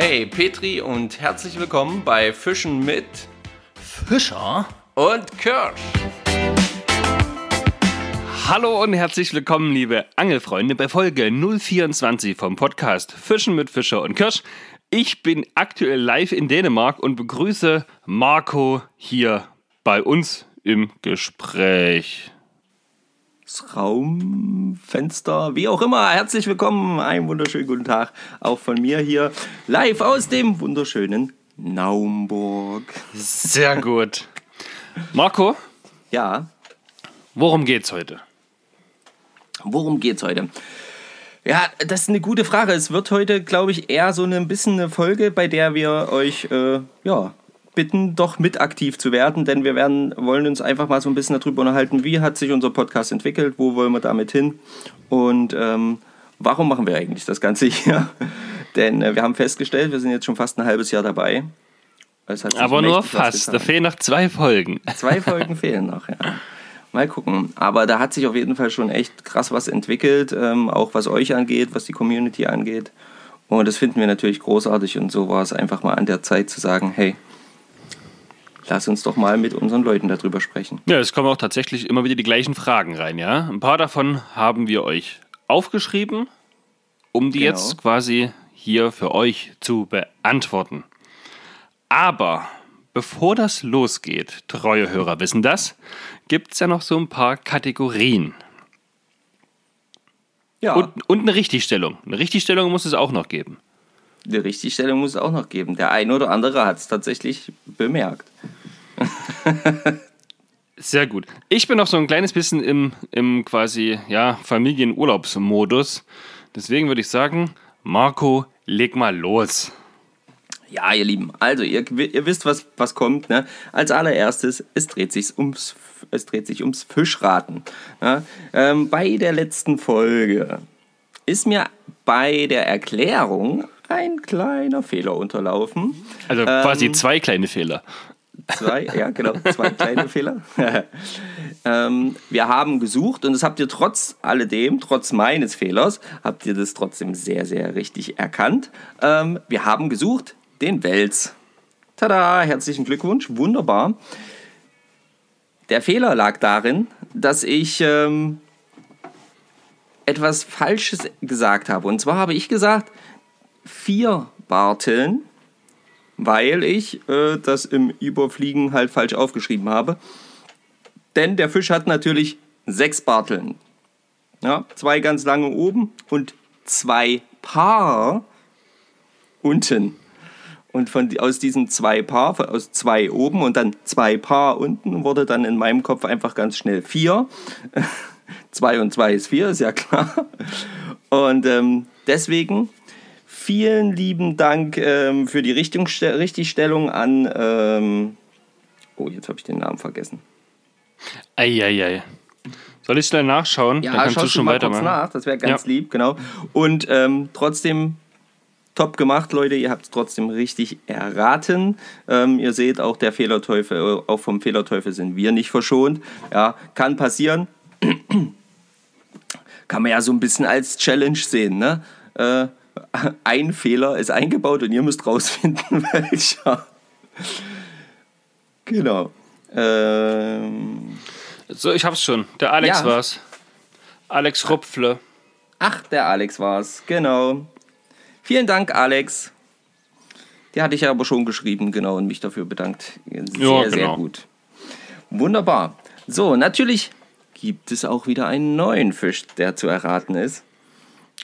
Hey Petri und herzlich willkommen bei Fischen mit Fischer und Kirsch. Hallo und herzlich willkommen, liebe Angelfreunde, bei Folge 024 vom Podcast Fischen mit Fischer und Kirsch. Ich bin aktuell live in Dänemark und begrüße Marco hier bei uns im Gespräch. Raumfenster, wie auch immer. Herzlich willkommen, einen wunderschönen guten Tag auch von mir hier live aus dem wunderschönen Naumburg. Sehr gut. Marco, Ja, worum geht's heute? worum geht's heute? Ja, das ist eine gute Frage. Es wird heute, glaube ich, eher so ein bisschen eine Folge, bei der wir euch äh, ja, bitten, doch mit aktiv zu werden, denn wir werden, wollen uns einfach mal so ein bisschen darüber unterhalten, wie hat sich unser Podcast entwickelt, wo wollen wir damit hin und ähm, warum machen wir eigentlich das Ganze hier? denn äh, wir haben festgestellt, wir sind jetzt schon fast ein halbes Jahr dabei. Aber nur fast. Da fehlen noch zwei Folgen. Zwei Folgen fehlen noch, ja. Mal gucken. Aber da hat sich auf jeden Fall schon echt krass was entwickelt, ähm, auch was euch angeht, was die Community angeht. Und das finden wir natürlich großartig und so war es einfach mal an der Zeit zu sagen, hey, lass uns doch mal mit unseren Leuten darüber sprechen. Ja, es kommen auch tatsächlich immer wieder die gleichen Fragen rein, ja. Ein paar davon haben wir euch aufgeschrieben, um die Genau. jetzt quasi hier für euch zu beantworten. Aber bevor das losgeht, treue Hörer wissen das, gibt es ja noch so ein paar Kategorien. Ja, Und, und eine Richtigstellung. Eine Richtigstellung muss es auch noch geben. die Richtigstellung muss es auch noch geben. Der eine oder andere hat es tatsächlich bemerkt. Sehr gut. Ich bin noch so ein kleines bisschen im, im quasi ja, Familienurlaubsmodus. Deswegen würde ich sagen, Marco, leg mal los. Ja, ihr Lieben, also ihr, ihr wisst, was, was kommt. Ne? Als allererstes, es dreht sich ums, es dreht sich ums Fischraten. Ne? Ähm, bei der letzten Folge ist mir bei der Erklärung ein kleiner Fehler unterlaufen. Also quasi zwei kleine Fehler. Zwei, ja, genau, zwei kleine Fehler. ähm, wir haben gesucht und das habt ihr trotz alledem, trotz meines Fehlers, habt ihr das trotzdem sehr, sehr richtig erkannt. Ähm, wir haben gesucht den Wels. Tada, herzlichen Glückwunsch, wunderbar. Der Fehler lag darin, dass ich ähm, etwas Falsches gesagt habe. Und zwar habe ich gesagt, vier Barteln weil ich äh, das im Überfliegen halt falsch aufgeschrieben habe. Denn der Fisch hat natürlich sechs Barteln. Ja, zwei ganz lange oben und zwei Paar unten. Und von, aus diesen zwei Paar, aus zwei oben und dann zwei Paar unten, wurde dann in meinem Kopf einfach ganz schnell vier. zwei und zwei ist vier, ist ja klar. Und ähm, deswegen vielen lieben Dank ähm, für die Richtungste Richtigstellung an. Ähm, oh, jetzt habe ich den Namen vergessen. Eieiei. Soll ich schnell nachschauen? Ja, Dann kannst schau du schon mal kurz weitermachen. nach, das wäre ganz Ja. lieb, genau. Und ähm, trotzdem top gemacht, Leute. Ihr habt es trotzdem richtig erraten. Ähm, ihr seht auch der Fehlerteufel, äh, auch vom Fehlerteufel sind wir nicht verschont. Ja, kann passieren. kann man ja so ein bisschen als Challenge sehen, ne? Äh, ein Fehler ist eingebaut und ihr müsst rausfinden, welcher. Genau. Ähm, So, ich hab's schon. Der Alex Ja. war's. Alex Rupfle. Ach, der Alex war's, genau. Vielen Dank, Alex. Die hatte ich ja aber schon geschrieben, genau, und mich dafür bedankt. Sehr, Ja, sehr genau. gut. Wunderbar. So, natürlich gibt es auch wieder einen neuen Fisch, der zu erraten ist.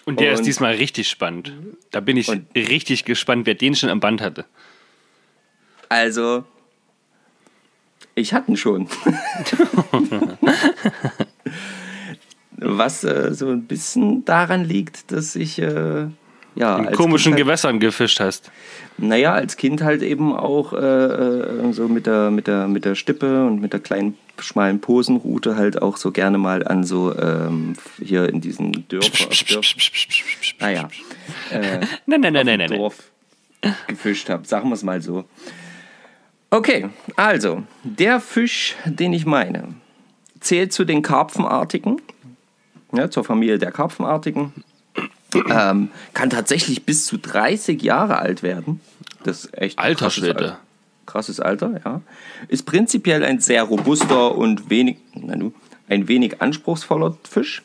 Und der ist Und- diesmal richtig spannend. Da bin ich Und- richtig gespannt, wer den schon am Band hatte. Also, ich hatte ihn schon. Was äh, so ein bisschen daran liegt, dass ich äh, ja, In komischen Kind halt, Gewässern gefischt hast. Naja, als Kind halt eben auch äh, äh, so mit der, mit, der, mit der Stippe und mit der kleinen schmalen Posenroute halt auch so gerne mal an so ähm, hier in diesen Dörfer, Dörf, naja, äh, Nein, nein, nein, nein, nein. Dorf gefischt habe, sagen wir es mal so. Okay, also, der Fisch, den ich meine, zählt zu den Karpfenartigen, ja, zur Familie der Karpfenartigen. ähm, kann tatsächlich bis zu 30 Jahre alt werden. Das ist echt Alter Schwede. Krasses Alter, ja. Ist prinzipiell ein sehr robuster und wenig, ein wenig anspruchsvoller Fisch.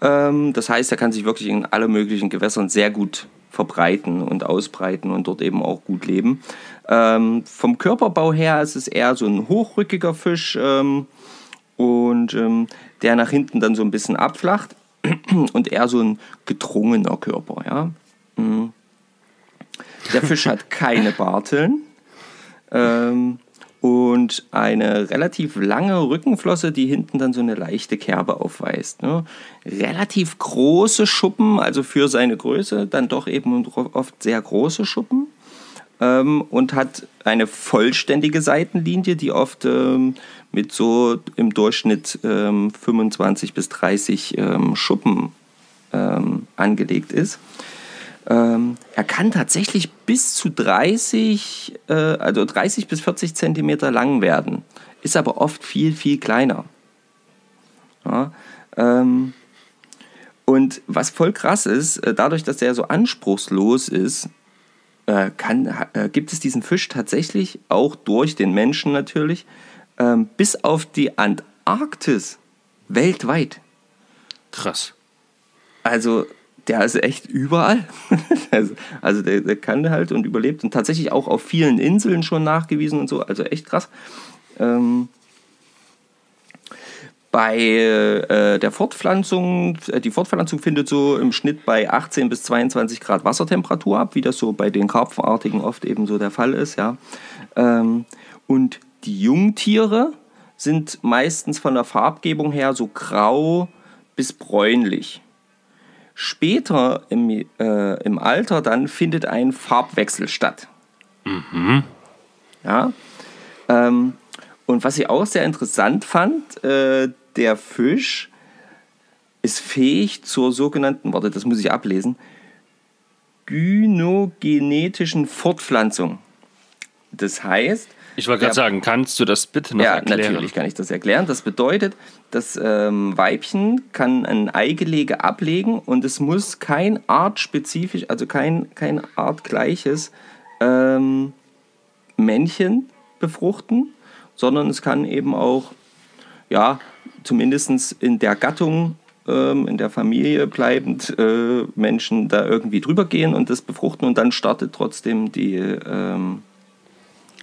Ähm, das heißt, er kann sich wirklich in alle möglichen Gewässern sehr gut verbreiten und ausbreiten und dort eben auch gut leben. Ähm, vom Körperbau her ist es eher so ein hochrückiger Fisch ähm, und der nach hinten dann so ein bisschen abflacht und eher so ein gedrungener Körper. Ja? Mhm. Der Fisch hat keine Barteln ähm, und eine relativ lange Rückenflosse, die hinten dann so eine leichte Kerbe aufweist. Ne? Relativ große Schuppen, also für seine Größe dann doch eben oft sehr große Schuppen. Ähm, und hat eine vollständige Seitenlinie, die oft ähm, mit so im Durchschnitt ähm, 25 bis 30 ähm, Schuppen ähm, angelegt ist. Ähm, er kann tatsächlich bis zu 30, äh, also 30 bis 40 Zentimeter lang werden, ist aber oft viel, viel kleiner. Ja, ähm, und was voll krass ist, äh, dadurch, dass er so anspruchslos ist, äh, kann, äh, gibt es diesen Fisch tatsächlich auch durch den Menschen natürlich ähm, bis auf die Antarktis weltweit. Krass. Also der ist echt überall. also, der, der, kann halt und überlebt und tatsächlich auch auf vielen Inseln schon nachgewiesen und so. Also echt krass. Ähm, bei äh, der Fortpflanzung, äh, die Fortpflanzung findet so im Schnitt bei 18 bis 22 Grad Wassertemperatur ab, wie das so bei den Karpfenartigen oft eben so der Fall ist. Ja. Ähm, und die Jungtiere sind meistens von der Farbgebung her so grau bis bräunlich. Später im, äh, im Alter dann findet ein Farbwechsel statt. Mhm. Ja. Ähm, und was ich auch sehr interessant fand, äh, der Fisch ist fähig zur sogenannten, warte, das muss ich ablesen, gynogenetischen Fortpflanzung. Das heißt, ich wollte gerade sagen, kannst du das bitte noch ja, erklären? Ja, natürlich kann ich das erklären. Das bedeutet, das ähm, Weibchen kann ein Eigelege ablegen und es muss kein artspezifisch, also kein, kein artgleiches ähm, Männchen befruchten, sondern es kann eben auch, ja, zumindest in der Gattung, ähm, in der Familie bleibend äh, Menschen da irgendwie drüber gehen und das befruchten und dann startet trotzdem die, ähm,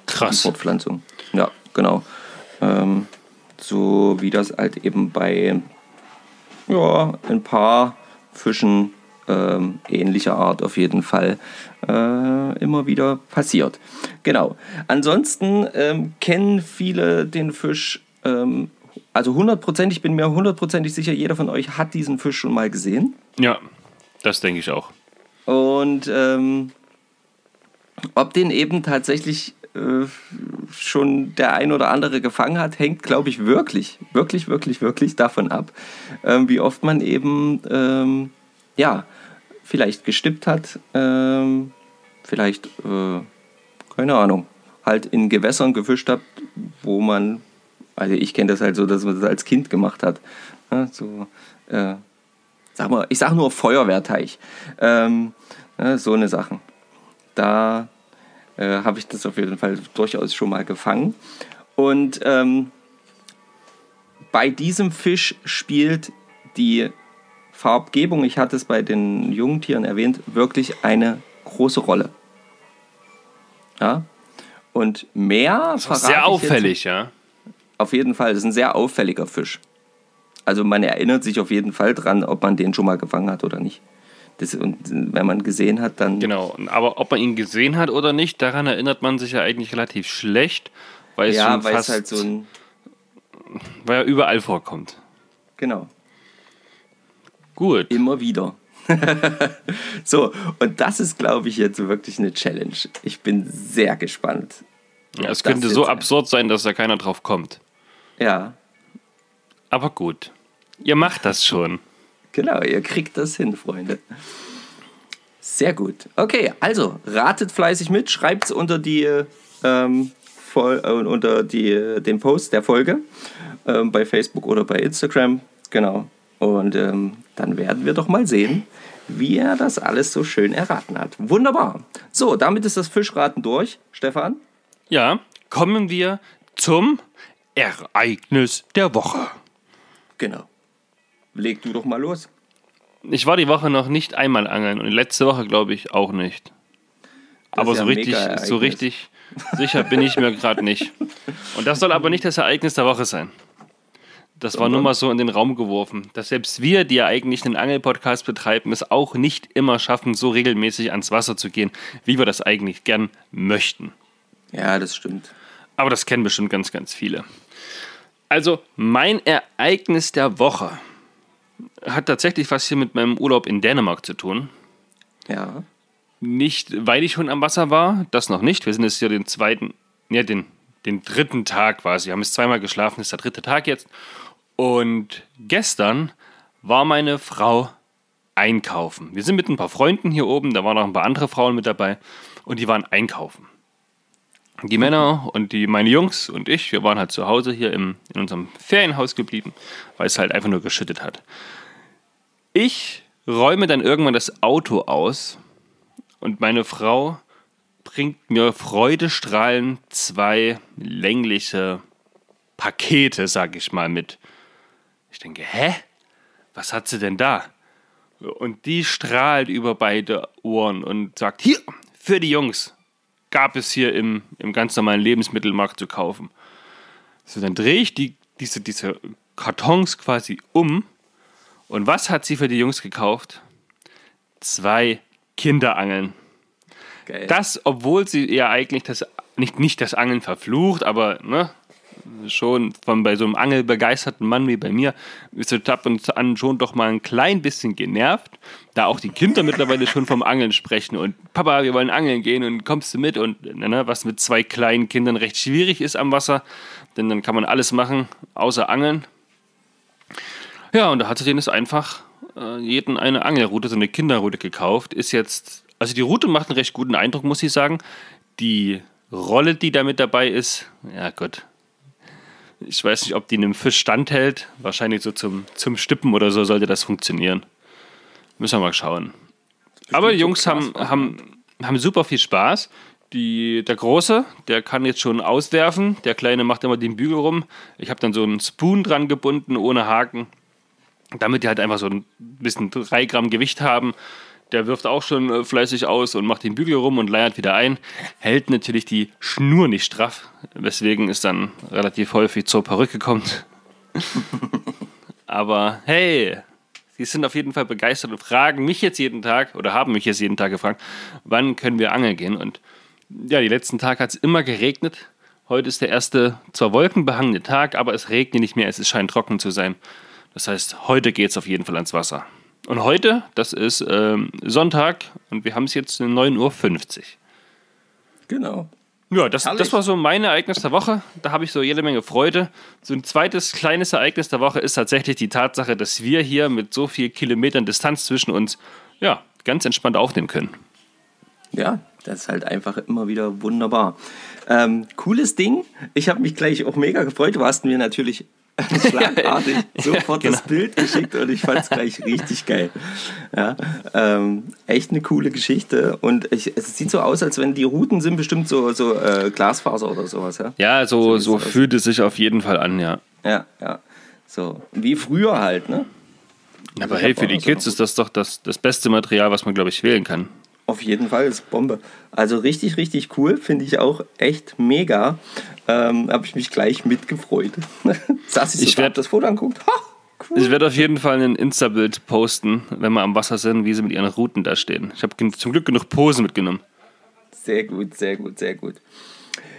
Krass. Fortpflanzung. Ja, genau. Ähm, so wie das halt eben bei ja, ein paar Fischen ähm, ähnlicher Art auf jeden Fall äh, immer wieder passiert. Genau. Ansonsten ähm, kennen viele den Fisch, ähm, also hundertprozentig, ich bin mir hundertprozentig sicher, jeder von euch hat diesen Fisch schon mal gesehen. Ja, das denke ich auch. Und ähm, ob den eben tatsächlich äh, schon der ein oder andere gefangen hat, hängt, glaube ich, wirklich, wirklich, wirklich, wirklich davon ab, ähm, wie oft man eben, ähm, ja, vielleicht gestippt hat, ähm, vielleicht, äh, keine Ahnung, halt in Gewässern gefischt hat, wo man, also ich kenne das halt so, dass man das als Kind gemacht hat. Ja, so, äh, sag mal, ich sage nur Feuerwehrteich. Ähm, ja, so eine Sachen. Da äh, habe ich das auf jeden Fall durchaus schon mal gefangen. Und ähm, bei diesem Fisch spielt die Farbgebung, ich hatte es bei den Jungtieren erwähnt, wirklich eine große Rolle. Ja. Und mehr Sehr auffällig, ja. Auf jeden Fall, das ist ein sehr auffälliger Fisch. Also man erinnert sich auf jeden Fall dran, ob man den schon mal gefangen hat oder nicht. Das, und wenn man gesehen hat, dann. Genau, aber ob man ihn gesehen hat oder nicht, daran erinnert man sich ja eigentlich relativ schlecht, weil es, ja, weil es halt so ein. Weil er überall vorkommt. Genau. Gut. Immer wieder. so, und das ist, glaube ich, jetzt wirklich eine Challenge. Ich bin sehr gespannt. Ja, es könnte so absurd sein, dass da keiner drauf kommt. Ja. Aber gut. Ihr macht das schon. Genau, ihr kriegt das hin, Freunde. Sehr gut. Okay, also ratet fleißig mit, schreibt es unter die ähm, voll, äh, unter die, den Post der Folge ähm, bei Facebook oder bei Instagram. Genau. Und ähm, dann werden wir doch mal sehen, wie er das alles so schön erraten hat. Wunderbar. So, damit ist das Fischraten durch, Stefan. Ja, kommen wir zum Ereignis der Woche. Genau. Leg du doch mal los. Ich war die Woche noch nicht einmal angeln und letzte Woche glaube ich auch nicht. Das aber so ja ein richtig, so richtig sicher bin ich mir gerade nicht. Und das soll aber nicht das Ereignis der Woche sein. Das war nur mal so in den Raum geworfen, dass selbst wir, die ja eigentlich einen Angelpodcast betreiben, es auch nicht immer schaffen, so regelmäßig ans Wasser zu gehen, wie wir das eigentlich gern möchten. Ja, das stimmt. Aber das kennen bestimmt ganz, ganz viele. Also, mein Ereignis der Woche hat tatsächlich was hier mit meinem Urlaub in Dänemark zu tun. Ja. Nicht, weil ich schon am Wasser war, das noch nicht. Wir sind jetzt hier den zweiten, ja, den, den dritten Tag quasi. Wir haben jetzt zweimal geschlafen, ist der dritte Tag jetzt. Und gestern war meine Frau einkaufen. Wir sind mit ein paar Freunden hier oben, da waren noch ein paar andere Frauen mit dabei und die waren einkaufen. Die Männer und die, meine Jungs und ich, wir waren halt zu Hause hier im, in unserem Ferienhaus geblieben, weil es halt einfach nur geschüttet hat. Ich räume dann irgendwann das Auto aus und meine Frau bringt mir freudestrahlend zwei längliche Pakete, sag ich mal, mit. Ich denke, hä? Was hat sie denn da? Und die strahlt über beide Ohren und sagt, hier, für die Jungs, gab es hier im, im ganz normalen Lebensmittelmarkt zu kaufen. So, dann drehe ich die, diese, diese Kartons quasi um. Und was hat sie für die Jungs gekauft? Zwei Kinderangeln. Geil. Das, obwohl sie ja eigentlich das, nicht, nicht das Angeln verflucht, aber ne, schon von bei so einem angelbegeisterten Mann wie bei mir ist es ab und an schon doch mal ein klein bisschen genervt, da auch die Kinder mittlerweile schon vom Angeln sprechen und Papa, wir wollen angeln gehen und kommst du mit und ne, was mit zwei kleinen Kindern recht schwierig ist am Wasser, denn dann kann man alles machen, außer angeln. Ja, und da hat sie denen es einfach äh, jeden eine Angelroute, so eine Kinderroute gekauft, ist jetzt, also die Route macht einen recht guten Eindruck, muss ich sagen. Die Rolle, die da mit dabei ist, ja Gott, ich weiß nicht, ob die einem Fisch standhält. Wahrscheinlich so zum, zum Stippen oder so sollte das funktionieren. Müssen wir mal schauen. Aber die Jungs haben, haben, haben super viel Spaß. Die, der Große, der kann jetzt schon auswerfen. Der Kleine macht immer den Bügel rum. Ich habe dann so einen Spoon dran gebunden, ohne Haken. Damit die halt einfach so ein bisschen 3 Gramm Gewicht haben. Der wirft auch schon äh, fleißig aus und macht den Bügel rum und leiert wieder ein. Hält natürlich die Schnur nicht straff, weswegen es dann relativ häufig zur Perücke kommt. Aber hey, sie sind auf jeden Fall begeistert und fragen mich jetzt jeden Tag oder haben mich jetzt jeden Tag gefragt, wann können wir angeln gehen. Und ja, die letzten Tage hat es immer geregnet. Heute ist der erste, zwar wolkenbehangene Tag, aber es regnet nicht mehr, es scheint trocken zu sein. Das heißt, heute geht es auf jeden Fall ans Wasser. Und heute, das ist ähm, Sonntag und wir haben es jetzt 9.50 Uhr. Genau. Ja, das, Herrlich. das war so mein Ereignis der Woche. Da habe ich so jede Menge Freude. So ein zweites kleines Ereignis der Woche ist tatsächlich die Tatsache, dass wir hier mit so viel Kilometern Distanz zwischen uns ja, ganz entspannt aufnehmen können. Ja, das ist halt einfach immer wieder wunderbar. Ähm, cooles Ding. Ich habe mich gleich auch mega gefreut. Du hast mir natürlich schlagartig sofort das genau. Bild geschickt und ich fand es gleich richtig geil. Ja, ähm, echt eine coole Geschichte. Und ich, es sieht so aus, als wenn die Routen sind bestimmt so, so äh, Glasfaser oder sowas. Ja, Ja, so, so aus. fühlt es sich auf jeden Fall an, ja. ja. ja. So, wie früher halt, ne? Aber hey, für die so Kids ist das doch das, das beste Material, was man, glaube ich, wählen kann. Auf jeden Fall ist Bombe. Also richtig, richtig cool. Finde ich auch echt mega. Ähm, Habe ich mich gleich mitgefreut. Saß ich, Ich so da, werd- hab das Foto anguckt. Ha, cool. Ich werde auf jeden Fall ein Insta-Bild posten, wenn wir am Wasser sind, wie sie mit ihren Routen da stehen. Ich habe zum Glück genug Posen mitgenommen. Sehr gut, sehr gut, sehr gut.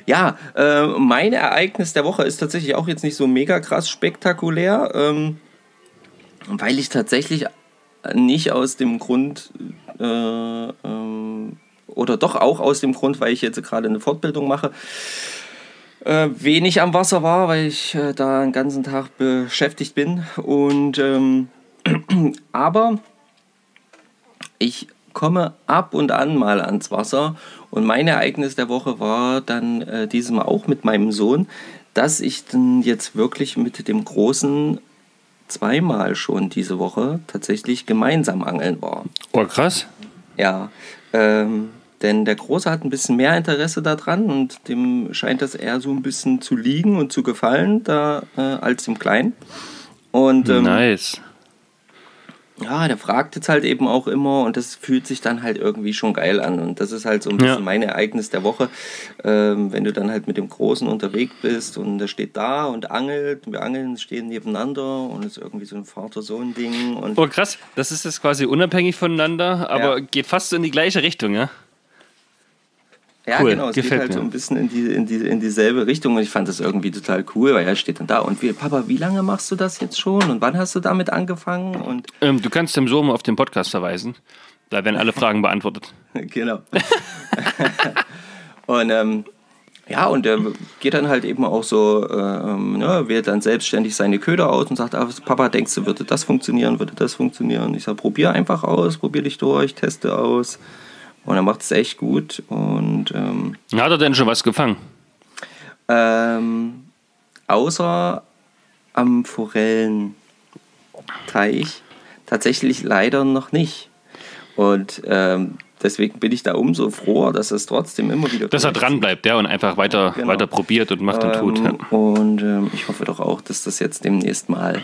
Ja, äh, mein Ereignis der Woche ist tatsächlich auch jetzt nicht so mega krass spektakulär, ähm, weil ich tatsächlich nicht aus dem Grund äh, ähm, oder doch auch aus dem Grund, weil ich jetzt gerade eine Fortbildung mache, äh, wenig am Wasser war, weil ich äh, da den ganzen Tag beschäftigt bin. Und ähm, aber ich komme ab und an mal ans Wasser und mein Ereignis der Woche war dann äh, dieses Mal auch mit meinem Sohn, dass ich dann jetzt wirklich mit dem Großen zweimal schon diese Woche tatsächlich gemeinsam angeln war. Oh, krass. Ja, ähm, denn der Große hat ein bisschen mehr Interesse daran und dem scheint das eher so ein bisschen zu liegen und zu gefallen da, äh, als dem Kleinen. Und ähm, nice. ja, der fragt jetzt halt eben auch immer und das fühlt sich dann halt irgendwie schon geil an. Und das ist halt so ein bisschen Ja. mein Ereignis der Woche, ähm, wenn du dann halt mit dem Großen unterwegs bist und der steht da und angelt, wir angeln, stehen nebeneinander und es ist irgendwie so ein Vater-Sohn-Ding Oh, krass. Das ist jetzt quasi unabhängig voneinander, aber Ja. geht fast so in die gleiche Richtung, ja? Ja, Cool, genau, es geht gefällt halt so mir. ein bisschen in, die, in, die, in dieselbe Richtung und ich fand das irgendwie total cool, weil er steht dann da und wie, Papa, wie lange machst du das jetzt schon und wann hast du damit angefangen und Ähm, du kannst dem Sohn auf den Podcast verweisen. Da werden alle Fragen beantwortet. genau. und ähm, ja, und er geht dann halt eben auch so, ähm, ne, wählt dann selbstständig seine Köder aus und sagt, ah, Papa, denkst du, würde das funktionieren, würde das funktionieren? Ich sage, probier einfach aus, probier dich durch, teste aus. Und er macht es echt gut und ähm, Hat er denn schon was gefangen? Ähm, außer am Forellenteich tatsächlich leider noch nicht. Und ähm, deswegen bin ich da umso froher, dass es trotzdem immer wieder. Dass er dran bleibt, ja, und einfach weiter, Genau. weiter probiert und macht und tut. Ja. Ähm, Und ähm, ich hoffe doch auch, dass das jetzt demnächst mal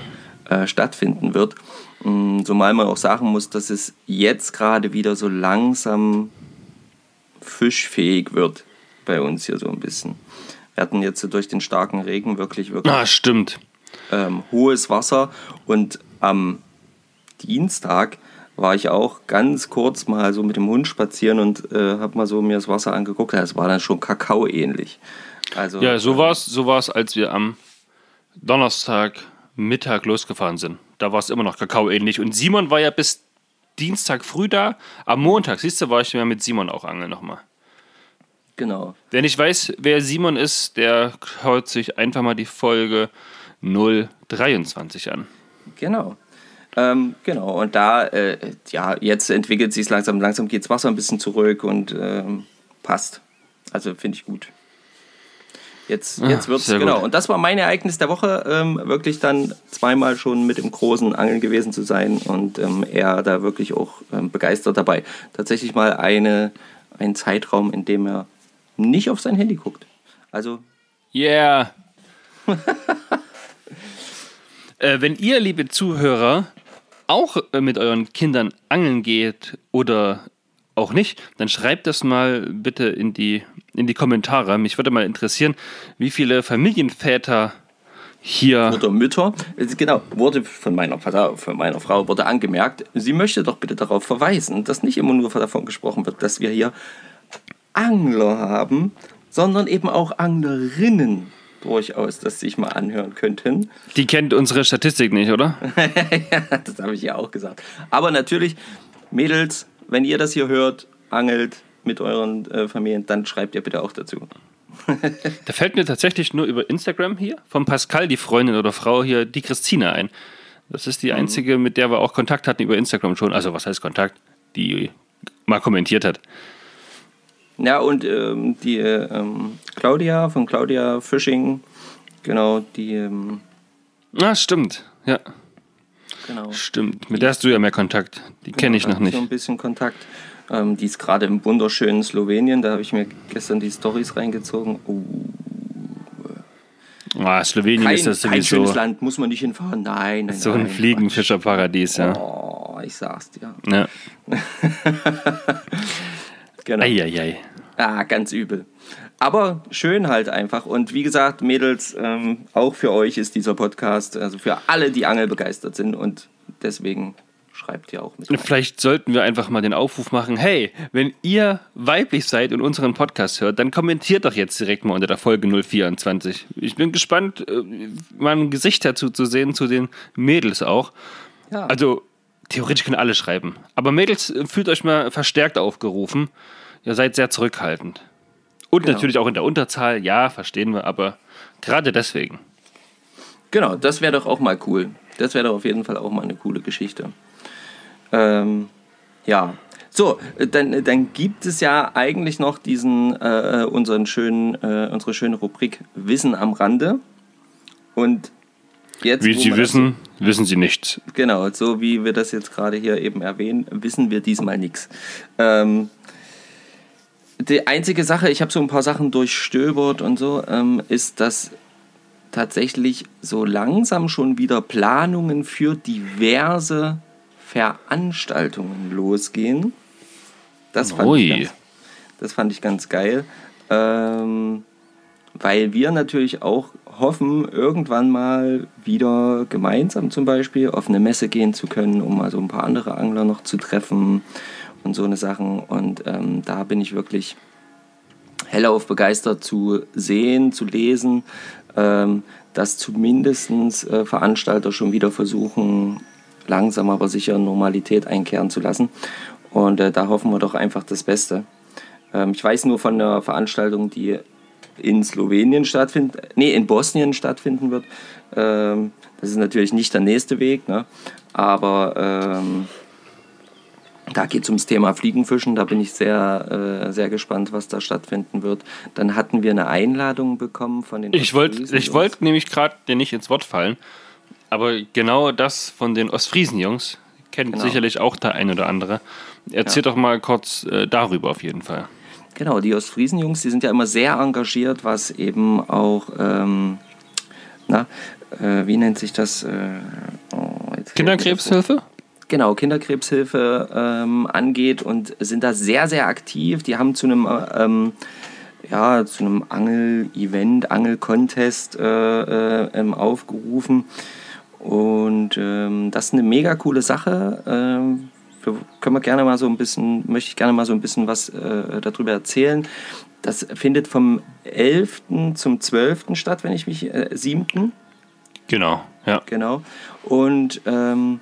äh, stattfinden wird. Mm, Zumal man auch sagen muss, dass es jetzt gerade wieder so langsam fischfähig wird bei uns hier so ein bisschen. Wir hatten jetzt durch den starken Regen wirklich, wirklich Ah, stimmt. ähm, hohes Wasser und am Dienstag war ich auch ganz kurz mal so mit dem Hund spazieren und äh, habe mal so mir das Wasser angeguckt. Es war dann schon Kakao ähnlich. Also, Ja, so war es, so war's, als wir am Donnerstag Mittag losgefahren sind. Da war es immer noch Kakao ähnlich. Und Simon war ja bis Dienstag früh da. Am Montag, siehst du, war ich ja mit Simon auch angeln nochmal. Genau. Wer nicht weiß, wer Simon ist, der schaut sich einfach mal die Folge 023 an. Genau. Ähm, genau, und da, äh, ja, jetzt entwickelt sich es langsam, langsam geht das Wasser ein bisschen zurück und ähm, passt. Also finde ich gut. Jetzt, jetzt wird's, sehr genau. gut. Und das war mein Ereignis der Woche, ähm, wirklich dann zweimal schon mit dem großen Angeln gewesen zu sein und ähm, er da wirklich auch ähm, begeistert dabei. Tatsächlich mal eine, ein Zeitraum, in dem er nicht auf sein Handy guckt. Also Yeah. äh, wenn ihr, liebe Zuhörer, auch äh, mit euren Kindern angeln geht oder auch nicht, dann schreibt das mal bitte in die, in die Kommentare. Mich würde mal interessieren, wie viele Familienväter hier. oder Mütter. Es- Genau, wurde von meiner, Frau- von meiner Frau wurde angemerkt, sie möchte doch bitte darauf verweisen, dass nicht immer nur davon gesprochen wird, dass wir hier Angler haben, sondern eben auch Anglerinnen durchaus, das sich mal anhören könnten. Die kennt unsere Statistik nicht, oder? ja, das habe ich ja auch gesagt. Aber natürlich, Mädels, wenn ihr das hier hört, angelt mit euren äh, Familien, dann schreibt ihr bitte auch dazu. Da fällt mir tatsächlich nur über Instagram hier von Pascal, die Freundin oder Frau hier, die Christine ein. Das ist die einzige, mit der wir auch Kontakt hatten über Instagram schon. Also, was heißt Kontakt? Die mal kommentiert hat. Ja, und ähm, die ähm, Claudia von Claudia Fishing, genau, die, ähm, Ah, stimmt. Ja, genau. stimmt. Mit der hast du ja mehr Kontakt. Die kenne ich noch hab So nicht. ein bisschen Kontakt. Ähm, die ist gerade im wunderschönen Slowenien, da habe ich mir gestern die Stories reingezogen. Oh, Ah, Slowenien kein, ist das kein schönes sowieso Land, muss man nicht hinfahren. Nein, nein, so ein nein, Fliegenfischerparadies, ja. Oh, ich sag's dir. ja. Genau. Eieiei. Ah, ganz übel. Aber schön halt einfach. Und wie gesagt, Mädels, ähm, auch für euch ist dieser Podcast, also für alle, die angelbegeistert sind. Und deswegen schreibt ihr auch mit. rein. Vielleicht sollten wir einfach mal den Aufruf machen, hey, wenn ihr weiblich seid und unseren Podcast hört, dann kommentiert doch jetzt direkt mal unter der Folge 024. Ich bin gespannt, äh, mal ein Gesicht dazu zu sehen, zu den Mädels auch. Ja. Also, theoretisch können alle schreiben. Aber Mädels, äh, fühlt euch mal verstärkt aufgerufen. Ihr seid sehr zurückhaltend. Und Genau. natürlich auch in der Unterzahl, ja, verstehen wir, aber gerade deswegen. Genau, das wäre doch auch mal cool. Das wäre doch auf jeden Fall auch mal eine coole Geschichte. Ähm, ja. So, dann, dann gibt es ja eigentlich noch diesen, äh, unseren schönen, äh, unsere schöne Rubrik Wissen am Rande. Und Jetzt, Wie Sie wissen, wissen Sie nichts. Das, genau, so wie wir das jetzt gerade hier eben erwähnen, wissen wir diesmal nichts. Ähm, die einzige Sache, ich habe so ein paar Sachen durchstöbert und so, ähm, ist, dass tatsächlich so langsam schon wieder Planungen für diverse Veranstaltungen losgehen. Das fand, Ui. ich ganz, das fand ich ganz geil. Ähm, weil wir natürlich auch hoffen, irgendwann mal wieder gemeinsam zum Beispiel auf eine Messe gehen zu können, um mal so ein paar andere Angler noch zu treffen und so eine Sachen. Und ähm, da bin ich wirklich hellauf begeistert zu sehen, zu lesen, ähm, dass zumindest äh, Veranstalter schon wieder versuchen, langsam aber sicher Normalität einkehren zu lassen. Und äh, da hoffen wir doch einfach das Beste. Ähm, ich weiß nur von einer Veranstaltung, die in Slowenien stattfinden, nee, in Bosnien stattfinden wird. Ähm, das ist natürlich nicht der nächste Weg, ne? aber ähm, da geht es ums Thema Fliegenfischen. Da bin ich sehr, äh, sehr gespannt, was da stattfinden wird. Dann hatten wir eine Einladung bekommen von den Ich wollte ich wollt nämlich gerade dir nicht ins Wort fallen, aber genau das von den Ostfriesen-Jungs kennt Genau. sicherlich auch der ein oder andere. Erzähl doch mal kurz äh, darüber auf jeden Fall. Genau, die Ostfriesen-Jungs, die sind ja immer sehr engagiert, was eben auch, ähm, na, äh, wie nennt sich das? Äh, oh, Kinderkrebshilfe? Genau, Kinderkrebshilfe ähm, angeht und sind da sehr, sehr aktiv. Die haben zu einem, äh, ähm, ja, zu einem Angel-Event, Angel-Contest äh, äh, ähm, aufgerufen. Und ähm, das ist eine mega coole Sache. Ähm, wir, können wir gerne mal so ein bisschen, möchte ich gerne mal so ein bisschen was äh, darüber erzählen. Das findet vom 11. zum 12. statt, wenn ich mich, äh, 7. Genau, ja. Genau. Und ähm,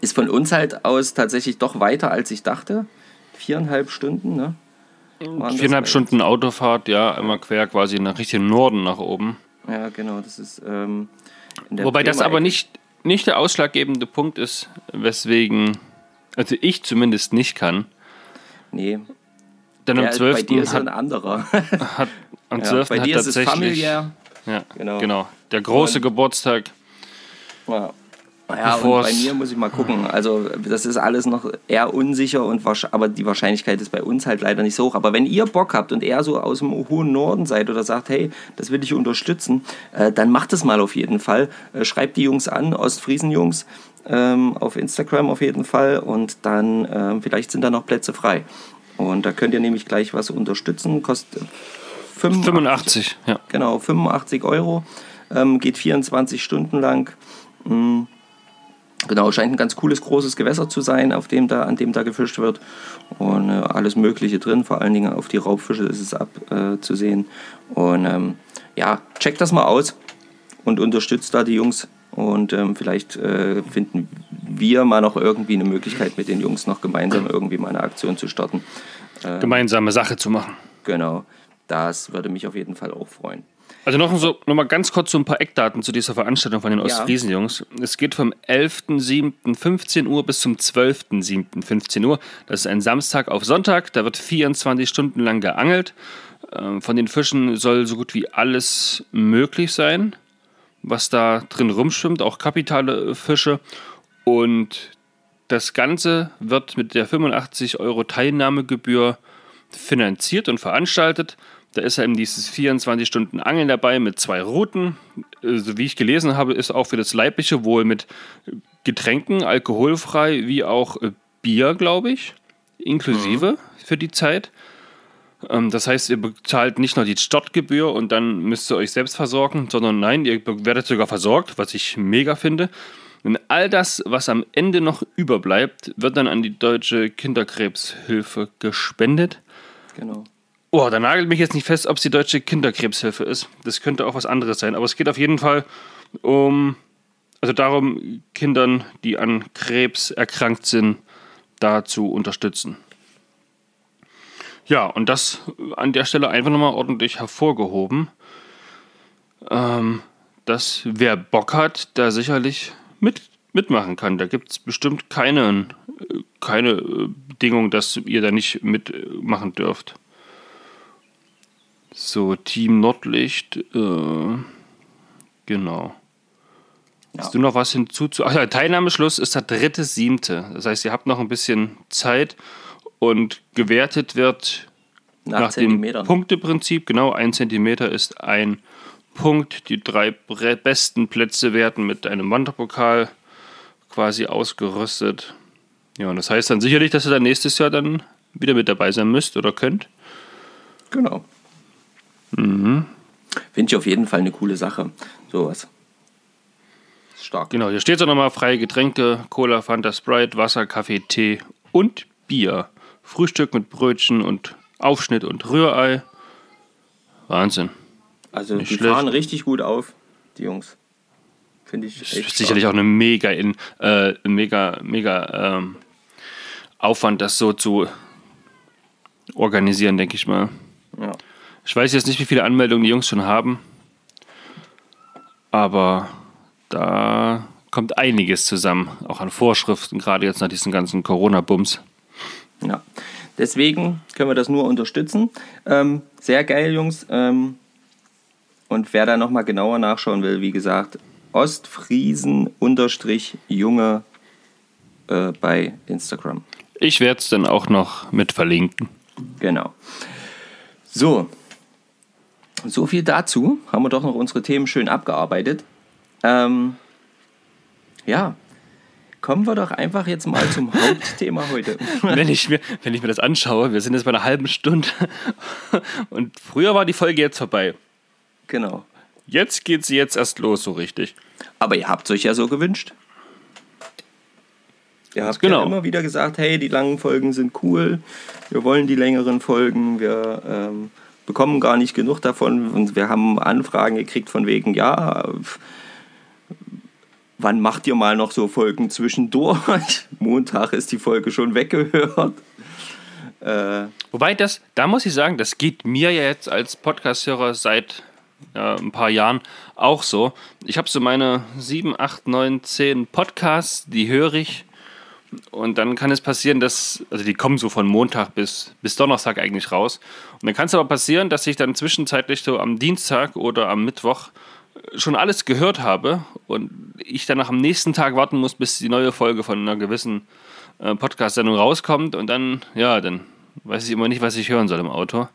ist von uns halt aus tatsächlich doch weiter, als ich dachte. Viereinhalb Stunden, ne? Das Viereinhalb bei- Stunden Autofahrt, ja, einmal quer quasi nach Richtung Norden nach oben. Ja, genau, das ist. Ähm, in der Wobei das Bremer aber Ecke. nicht, nicht der ausschlaggebende Punkt ist, weswegen, also ich zumindest nicht kann. Nee. Denn Ja, am 12. bei dir ist hat, ein anderer. hat, am ja, 12. bei hat dir ist es tatsächlich. familiär. Ja, Genau. genau. Der große Und- Geburtstag. Ja. Ja, und bei mir muss ich mal gucken. Also, das ist alles noch eher unsicher, und aber die Wahrscheinlichkeit ist bei uns halt leider nicht so hoch. Aber wenn ihr Bock habt und eher so aus dem hohen Norden seid oder sagt, hey, das will ich unterstützen, äh, dann macht es mal auf jeden Fall. Äh, schreibt die Jungs an, Ostfriesen-Jungs, ähm, auf Instagram auf jeden Fall und dann ähm, vielleicht sind da noch Plätze frei. Und da könnt ihr nämlich gleich was unterstützen. Kostet 85, 85, ja. Genau, 85 Euro. Ähm, geht 24 Stunden lang. Mm, Genau, scheint ein ganz cooles, großes Gewässer zu sein, auf dem da, an dem da gefischt wird. Und äh, alles Mögliche drin, vor allen Dingen auf die Raubfische ist es abzusehen. Äh, und ähm, ja, checkt das mal aus und unterstützt da die Jungs. Und ähm, vielleicht äh, finden wir mal noch irgendwie eine Möglichkeit, mit den Jungs noch gemeinsam irgendwie mal eine Aktion zu starten. Gemeinsame Sache zu machen. Genau, das würde mich auf jeden Fall auch freuen. Also noch, so, noch mal ganz kurz so ein paar Eckdaten zu dieser Veranstaltung von den Ostfriesen-Jungs. Es geht vom 11.07.15 Uhr bis zum 12.07.15 Uhr. Das ist ein Samstag auf Sonntag. Da wird 24 Stunden lang geangelt. Ähm, Von den Fischen soll so gut wie alles möglich sein, was da drin rumschwimmt, auch kapitale Fische. Und das Ganze wird mit der 85 Euro Teilnahmegebühr finanziert und veranstaltet. Da ist eben dieses 24 Stunden Angeln dabei mit zwei Routen. Äh, So wie ich gelesen habe, ist auch für das Leibliche wohl mit Getränken, alkoholfrei, wie auch äh, Bier, glaube ich, inklusive für die Zeit. Ähm, Das heißt, ihr bezahlt nicht nur die Startgebühr und dann müsst ihr euch selbst versorgen, sondern nein, ihr werdet sogar versorgt, was ich mega finde. Und all das, was am Ende noch überbleibt, wird dann an die Deutsche Kinderkrebshilfe gespendet. Genau. Oh, da nagelt mich jetzt nicht fest, ob es die Deutsche Kinderkrebshilfe ist. Das könnte auch was anderes sein. Aber es geht auf jeden Fall um, also darum, Kindern, die an Krebs erkrankt sind, da zu unterstützen. Ja, und das an der Stelle einfach nochmal ordentlich hervorgehoben, ähm, dass wer Bock hat, da sicherlich mit, mitmachen kann. Da gibt es bestimmt keine, äh, keine äh, Bedingung, dass ihr da nicht mitmachen dürft. So, Team Nordlicht, äh, genau. Hast du noch was hinzuzu? Ach ja, Teilnahmeschluss ist der dritte siebte. Das heißt, ihr habt noch ein bisschen Zeit und gewertet wird Nach nach, dem. Punkteprinzip. Genau, ein Zentimeter ist ein Punkt. Die drei besten Plätze werden mit einem Wanderpokal quasi ausgerüstet. Ja, und das heißt dann sicherlich, dass ihr dann nächstes Jahr dann wieder mit dabei sein müsst oder könnt. Genau. Mhm. Finde ich auf jeden Fall eine coole Sache. Sowas. Stark. Genau, hier steht so nochmal freie Getränke, Cola, Fanta, Sprite, Wasser, Kaffee, Tee und Bier. Frühstück mit Brötchen und Aufschnitt und Rührei. Wahnsinn. Also Nicht die schlecht. fahren richtig gut auf, die Jungs. Finde ich Das echt ist sicherlich auch eine mega, in, äh, mega, mega ähm, Aufwand, das so zu organisieren, denke ich mal. Ja. Ich weiß jetzt nicht, wie viele Anmeldungen die Jungs schon haben, aber da kommt einiges zusammen, auch an Vorschriften, gerade jetzt nach diesen ganzen Corona-Bums. Ja, deswegen können wir das nur unterstützen. Ähm, sehr geil, Jungs. Ähm, und wer da nochmal genauer nachschauen will, wie gesagt, Ostfriesen-Junge äh, bei Instagram. Ich werde es dann auch noch mit verlinken. Genau. So, so viel dazu. Haben wir doch noch unsere Themen schön abgearbeitet. Ähm, ja, kommen wir doch einfach jetzt mal zum Hauptthema heute. wenn, ich mir, wenn ich mir das anschaue, wir sind jetzt bei einer halben Stunde und früher war die Folge jetzt vorbei. genau. Jetzt geht sie jetzt erst los, so richtig. Aber ihr habt es euch ja so gewünscht. Ihr habt genau. ja immer wieder gesagt, hey, die langen Folgen sind cool, wir wollen die längeren Folgen, wir ähm, bekommen gar nicht genug davon und wir haben Anfragen gekriegt von wegen, ja, wann macht ihr mal noch so Folgen zwischendurch? Montag ist die Folge schon weggehört. Äh, Wobei das, da muss ich sagen, das geht mir ja jetzt als Podcast-Hörer seit ja, ein paar Jahren auch so. Ich habe so meine 7, 8, 9, 10 Podcasts, die höre ich. Und dann kann es passieren, dass, also die kommen so von Montag bis, bis Donnerstag eigentlich raus. Und dann kann es aber passieren, dass ich dann zwischenzeitlich so am Dienstag oder am Mittwoch schon alles gehört habe und ich dann am nächsten Tag warten muss, bis die neue Folge von einer gewissen äh, Podcast-Sendung rauskommt und dann, ja, dann weiß ich immer nicht, was ich hören soll im Auto.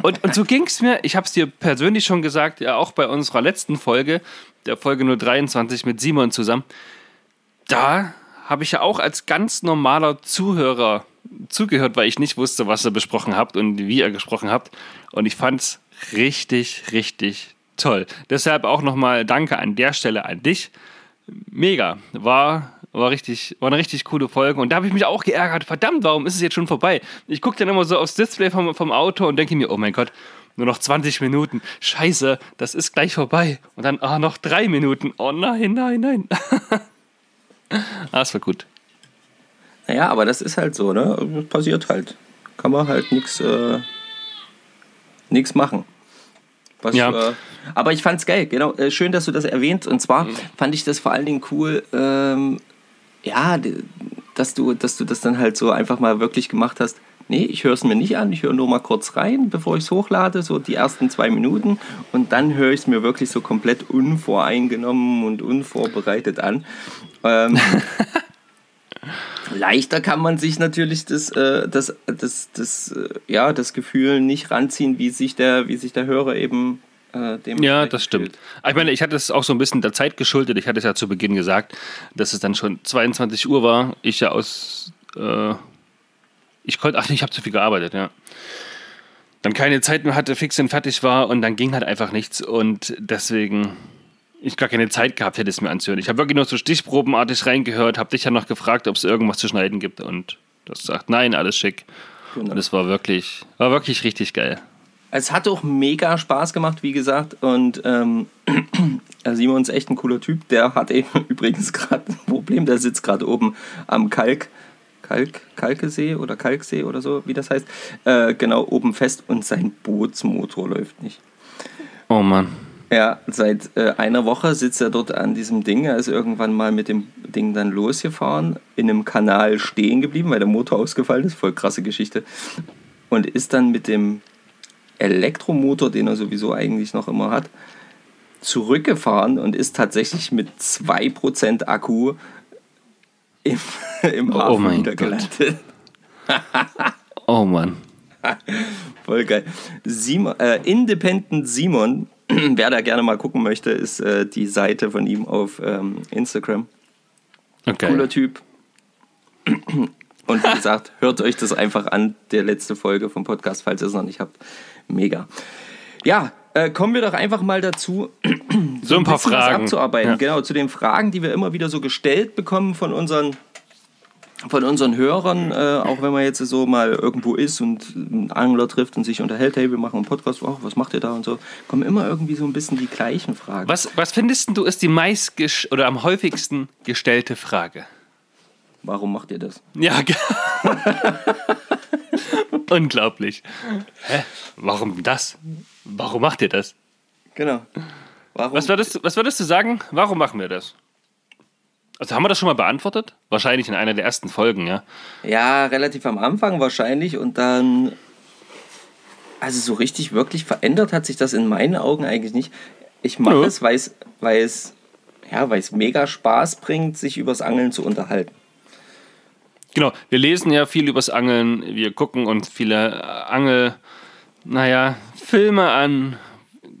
Und, und so ging es mir, ich habe es dir persönlich schon gesagt, ja auch bei unserer letzten Folge, der Folge 023 mit Simon zusammen, da habe ich ja auch als ganz normaler Zuhörer zugehört, weil ich nicht wusste, was ihr besprochen habt und wie ihr gesprochen habt. Und ich fand es richtig, richtig toll. Deshalb auch nochmal Danke an der Stelle an dich. Mega. War, war, richtig, war eine richtig coole Folge. Und da habe ich mich auch geärgert. Verdammt, warum ist es jetzt schon vorbei? Ich gucke dann immer so aufs Display vom, vom Auto und denke mir, oh mein Gott, nur noch 20 Minuten. Scheiße, das ist gleich vorbei. Und dann, ah, noch drei Minuten. Oh nein, nein, nein. ah, das war gut. naja, aber das ist halt so, ne? Das passiert halt. Kann man halt nichts äh, nix machen. Was, Ja. äh, aber ich fand's geil, genau. Äh, schön, dass du das erwähnst. Und zwar fand ich das vor allen Dingen cool, ähm, ja, dass du, dass du das dann halt so einfach mal wirklich gemacht hast. Nee, ich höre es mir nicht an, ich höre nur mal kurz rein, bevor ich es hochlade, so die ersten zwei Minuten. Und dann höre ich es mir wirklich so komplett unvoreingenommen und unvorbereitet an. Ähm, leichter kann man sich natürlich das, äh, das, das, das, äh, ja, das Gefühl nicht ranziehen, wie sich der, wie sich der Hörer eben äh, dem Ja, das stimmt. Aber Ich meine, ich hatte es auch so ein bisschen der Zeit geschuldet. Ich hatte es ja zu Beginn gesagt, dass es dann schon 22 Uhr war. Ich ja aus. Äh, ich konnte. Ach, ich habe zu viel gearbeitet, ja. Dann keine Zeit mehr hatte, fix und fertig war und dann ging halt einfach nichts. Und deswegen. Ich gar keine Zeit gehabt hätte, es mir anzuhören. Ich habe wirklich nur so stichprobenartig reingehört, habe dich ja noch gefragt, ob es irgendwas zu schneiden gibt und du hast gesagt, nein, alles schick. Genau. Und es war wirklich, war wirklich richtig geil. Es hat auch mega Spaß gemacht, wie gesagt. Und ähm, Simon ist echt ein cooler Typ. Der hat eben übrigens gerade ein Problem. Der sitzt gerade oben am Kalk. Kalk, Kalkesee oder Kalksee oder so, wie das heißt. Äh, genau, oben fest und sein Bootsmotor läuft nicht. Oh Mann. Ja, seit äh, einer Woche sitzt er dort an diesem Ding. Er ist irgendwann mal mit dem Ding dann losgefahren, in einem Kanal stehen geblieben, weil der Motor ausgefallen ist. Voll krasse Geschichte. Und ist dann mit dem Elektromotor, den er sowieso eigentlich noch immer hat, zurückgefahren und ist tatsächlich mit 2% Akku im, im Hafen Oh mein wieder Gott. gelandet. Oh Mann. Voll geil. Simon, äh, Independent Simon, wer da gerne mal gucken möchte, ist äh, die Seite von ihm auf ähm, Instagram. Okay. Cooler Typ. Und wie gesagt, hört euch das einfach an, der letzte Folge vom Podcast, falls ihr es noch nicht habt. Mega. Ja, äh, kommen wir doch einfach mal dazu, So ein paar Fragen. abzuarbeiten. Ja. Genau, zu den Fragen, die wir immer wieder so gestellt bekommen von unseren, von unseren Hörern, äh, auch wenn man jetzt so mal irgendwo ist und einen Angler trifft und sich unterhält, hey, wir machen einen Podcast, oh, was macht ihr da und so, kommen immer irgendwie so ein bisschen die gleichen Fragen. Was, was findest du ist die meist oder am häufigsten gestellte Frage? Warum macht ihr das? Ja, unglaublich. Hä? Warum das? Warum macht ihr das? Genau. Warum? Was würdest, du, was würdest du sagen? Warum machen wir das? Also haben wir das schon mal beantwortet? Wahrscheinlich in einer der ersten Folgen, ja. Ja, relativ am Anfang wahrscheinlich und dann. Also so richtig wirklich verändert hat sich das in meinen Augen eigentlich nicht. Ich mache Nö. es, weil es, weil es, ja, weil es mega Spaß bringt, sich übers Angeln zu unterhalten. Genau, wir lesen ja viel übers Angeln, wir gucken uns viele äh, Angel, naja, Filme an.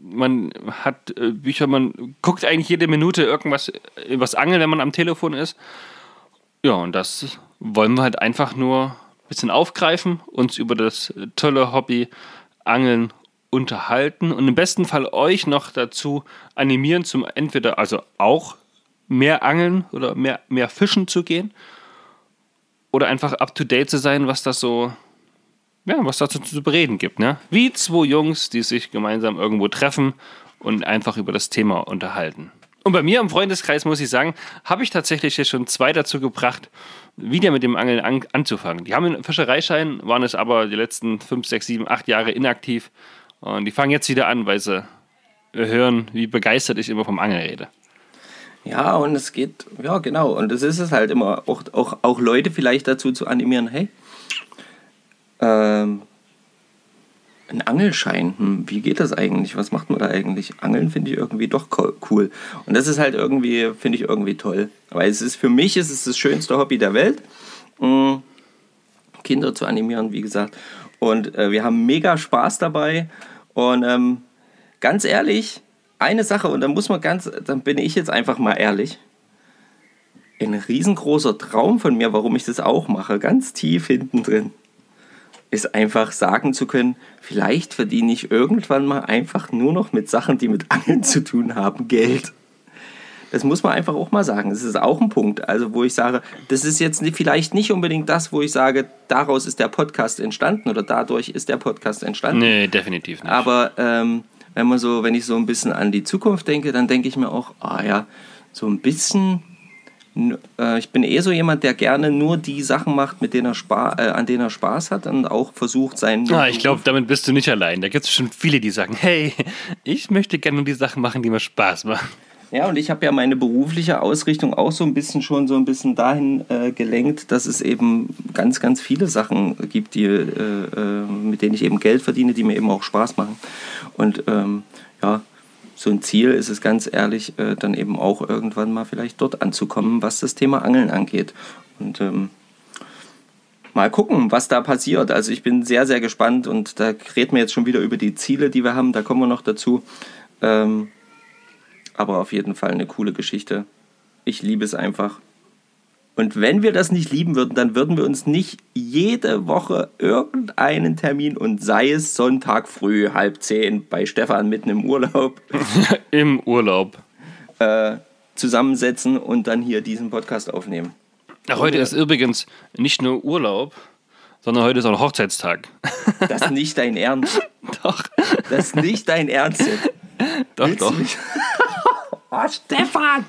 Man hat äh, Bücher, man guckt eigentlich jede Minute irgendwas übers Angeln, wenn man am Telefon ist. Ja, und das wollen wir halt einfach nur ein bisschen aufgreifen, uns über das tolle Hobby Angeln unterhalten und im besten Fall euch noch dazu animieren, zum entweder also auch mehr Angeln oder mehr, mehr Fischen zu gehen oder einfach up to date zu sein, was das so, ja, was dazu zu bereden gibt. Ne? Wie zwei Jungs, die sich gemeinsam irgendwo treffen und einfach über das Thema unterhalten. Und bei mir im Freundeskreis, muss ich sagen, habe ich tatsächlich jetzt schon zwei dazu gebracht, wieder mit dem Angeln an, anzufangen. Die haben einen Fischereischein, waren es aber die letzten fünf, sechs, sieben, acht Jahre inaktiv. Und die fangen jetzt wieder an, weil sie hören, wie begeistert ich immer vom Angeln rede. Ja, und es geht, ja, genau. Und es ist es halt immer, auch, auch, auch Leute vielleicht dazu zu animieren, hey, ähm, ein Angelschein, hm, wie geht das eigentlich? Was macht man da eigentlich? Angeln finde ich irgendwie doch co- cool. Und das ist halt irgendwie, finde ich irgendwie toll. Weil es ist, für mich ist das schönste Hobby der Welt. Mm, Kinder zu animieren, wie gesagt. Und äh, wir haben mega Spaß dabei. Und ähm, ganz ehrlich, eine Sache, und da muss man ganz, dann bin ich jetzt einfach mal ehrlich. Ein riesengroßer Traum von mir, warum ich das auch mache, ganz tief hinten drin, ist einfach sagen zu können, vielleicht verdiene ich irgendwann mal einfach nur noch mit Sachen, die mit Angeln zu tun haben, Geld. Das muss man einfach auch mal sagen. Das ist auch ein Punkt, also wo ich sage, das ist jetzt vielleicht nicht unbedingt das, wo ich sage, daraus ist der Podcast entstanden oder dadurch ist der Podcast entstanden. Nee, definitiv nicht. Aber ähm, wenn man so, wenn ich so ein bisschen an die Zukunft denke, dann denke ich mir auch, ah ja, so ein bisschen. Äh, ich bin eh so jemand, der gerne nur die Sachen macht, mit denen er Spa äh, an denen er Spaß hat und auch versucht, seinen. Ah, ich glaube, damit bist du nicht allein. Da gibt es schon viele, die sagen, hey, ich möchte gerne nur die Sachen machen, die mir Spaß machen. Ja, und ich habe ja meine berufliche Ausrichtung auch so ein bisschen schon so ein bisschen dahin äh, gelenkt, dass es eben ganz, ganz viele Sachen gibt, die, äh, äh, mit denen ich eben Geld verdiene, die mir eben auch Spaß machen. Und ähm, ja, so ein Ziel ist es ganz ehrlich, äh, dann eben auch irgendwann mal vielleicht dort anzukommen, was das Thema Angeln angeht. Und ähm, mal gucken, was da passiert. Also ich bin sehr, sehr gespannt und da reden wir jetzt schon wieder über die Ziele, die wir haben. Da kommen wir noch dazu. Ähm, aber auf jeden Fall eine coole Geschichte. Ich liebe es einfach. Und wenn wir das nicht lieben würden, dann würden wir uns nicht jede Woche irgendeinen Termin und sei es Sonntag früh, halb zehn, bei Stefan mitten im Urlaub, Im Urlaub. äh, zusammensetzen und dann hier diesen Podcast aufnehmen. Ach, heute ist übrigens nicht nur Urlaub, sondern heute ist auch Hochzeitstag. Das ist nicht dein Ernst. doch, Das ist nicht dein Ernst. doch, Willst doch. Oh, Stefan!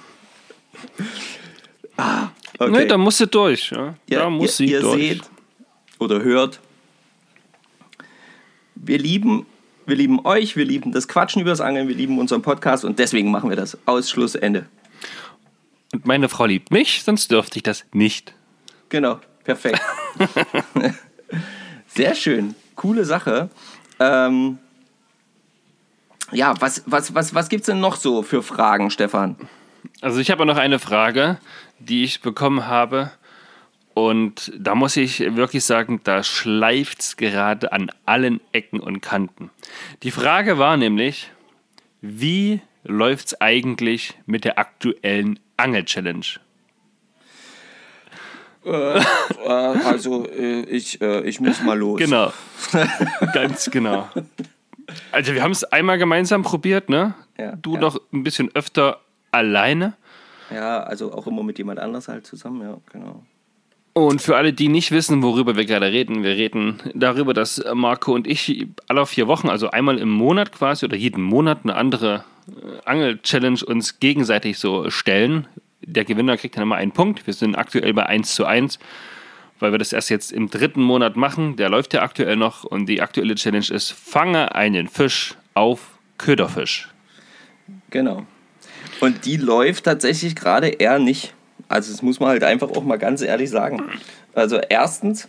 Ah, okay. Nee, da musst du durch. Ja. Ja, da muss ihr, sie ihr durch. seht oder hört, wir lieben, wir lieben euch, wir lieben das Quatschen übers Angeln, wir lieben unseren Podcast und deswegen machen wir das. Ausschluss, Ende. Und meine Frau liebt mich, sonst dürfte ich das nicht. Genau, perfekt. Sehr schön, coole Sache. Ähm, Ja, was, was, was, was gibt es denn noch so für Fragen, Stefan? Also ich habe noch eine Frage, die ich bekommen habe. Und da muss ich wirklich sagen, da schleift es gerade an allen Ecken und Kanten. Die Frage war nämlich, wie läuft es eigentlich mit der aktuellen Angel-Challenge? Äh, äh, also äh, ich, äh, ich muss mal los. Genau, ganz genau. Also wir haben es einmal gemeinsam probiert, ne? Ja, du ja. noch ein bisschen öfter alleine. Ja, also auch immer mit jemand anders halt zusammen, ja, genau. Und für alle, die nicht wissen, worüber wir gerade reden, wir reden darüber, dass Marco und ich alle vier Wochen, also einmal im Monat quasi oder jeden Monat eine andere äh, Angel-Challenge uns gegenseitig so stellen. Der Gewinner kriegt dann immer einen Punkt. Wir sind aktuell bei 1 zu 1, weil wir das erst jetzt im dritten Monat machen. Der läuft ja aktuell noch und die aktuelle Challenge ist, fange einen Fisch auf Köderfisch. Genau. Und die läuft tatsächlich gerade eher nicht. Also das muss man halt einfach auch mal ganz ehrlich sagen. Also erstens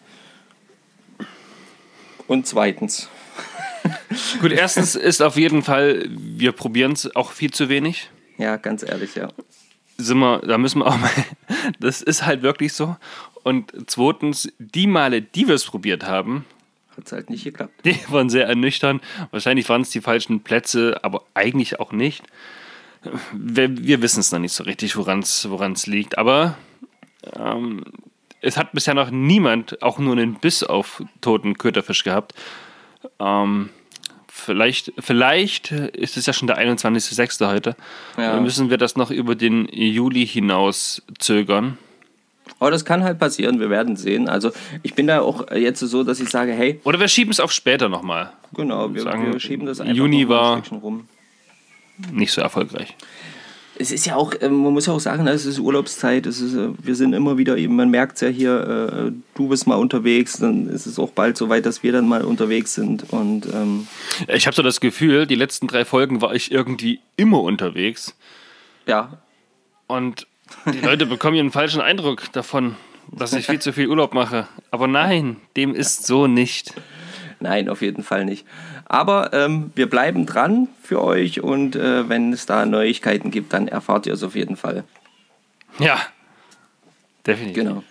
und zweitens. Gut, erstens ist auf jeden Fall, wir probieren es auch viel zu wenig. Ja, ganz ehrlich, ja. sind wir, da müssen wir auch mal, das ist halt wirklich so. Und zweitens, die Male, die wir es probiert haben, Hat es halt nicht geklappt. die waren sehr ernüchternd. Wahrscheinlich waren es die falschen Plätze, aber eigentlich auch nicht. Wir, wir wissen es noch nicht so richtig, woran es liegt. Aber ähm, es hat bisher noch niemand auch nur einen Biss auf toten Köterfisch gehabt. Ähm, vielleicht, vielleicht ist es ja schon der 21.06. heute. Ja. Dann müssen wir das noch über den Juli hinaus zögern. Aber das kann halt passieren, wir werden sehen. Also ich bin da auch jetzt so, dass ich sage, hey, Oder wir schieben es auf später nochmal. genau, wir, Sagen, wir schieben das einfach Juni ein war- Stückchen rum. Nicht so erfolgreich. Es ist ja auch, äh, man muss ja auch sagen, es ist Urlaubszeit, es ist, äh, wir sind immer wieder, eben, man merkt es ja hier, äh, du bist mal unterwegs, dann ist es auch bald so weit, dass wir dann mal unterwegs sind. Und ähm, Ich habe so das Gefühl, die letzten drei Folgen war ich irgendwie immer unterwegs. ja, Und die Leute bekommen hier einen falschen Eindruck davon, dass ich viel zu viel Urlaub mache. Aber nein, dem ist so nicht. nein, auf jeden Fall nicht. Aber ähm, wir bleiben dran für euch und äh, wenn es da Neuigkeiten gibt, dann erfahrt ihr es auf jeden Fall. Ja, definitiv. Genau.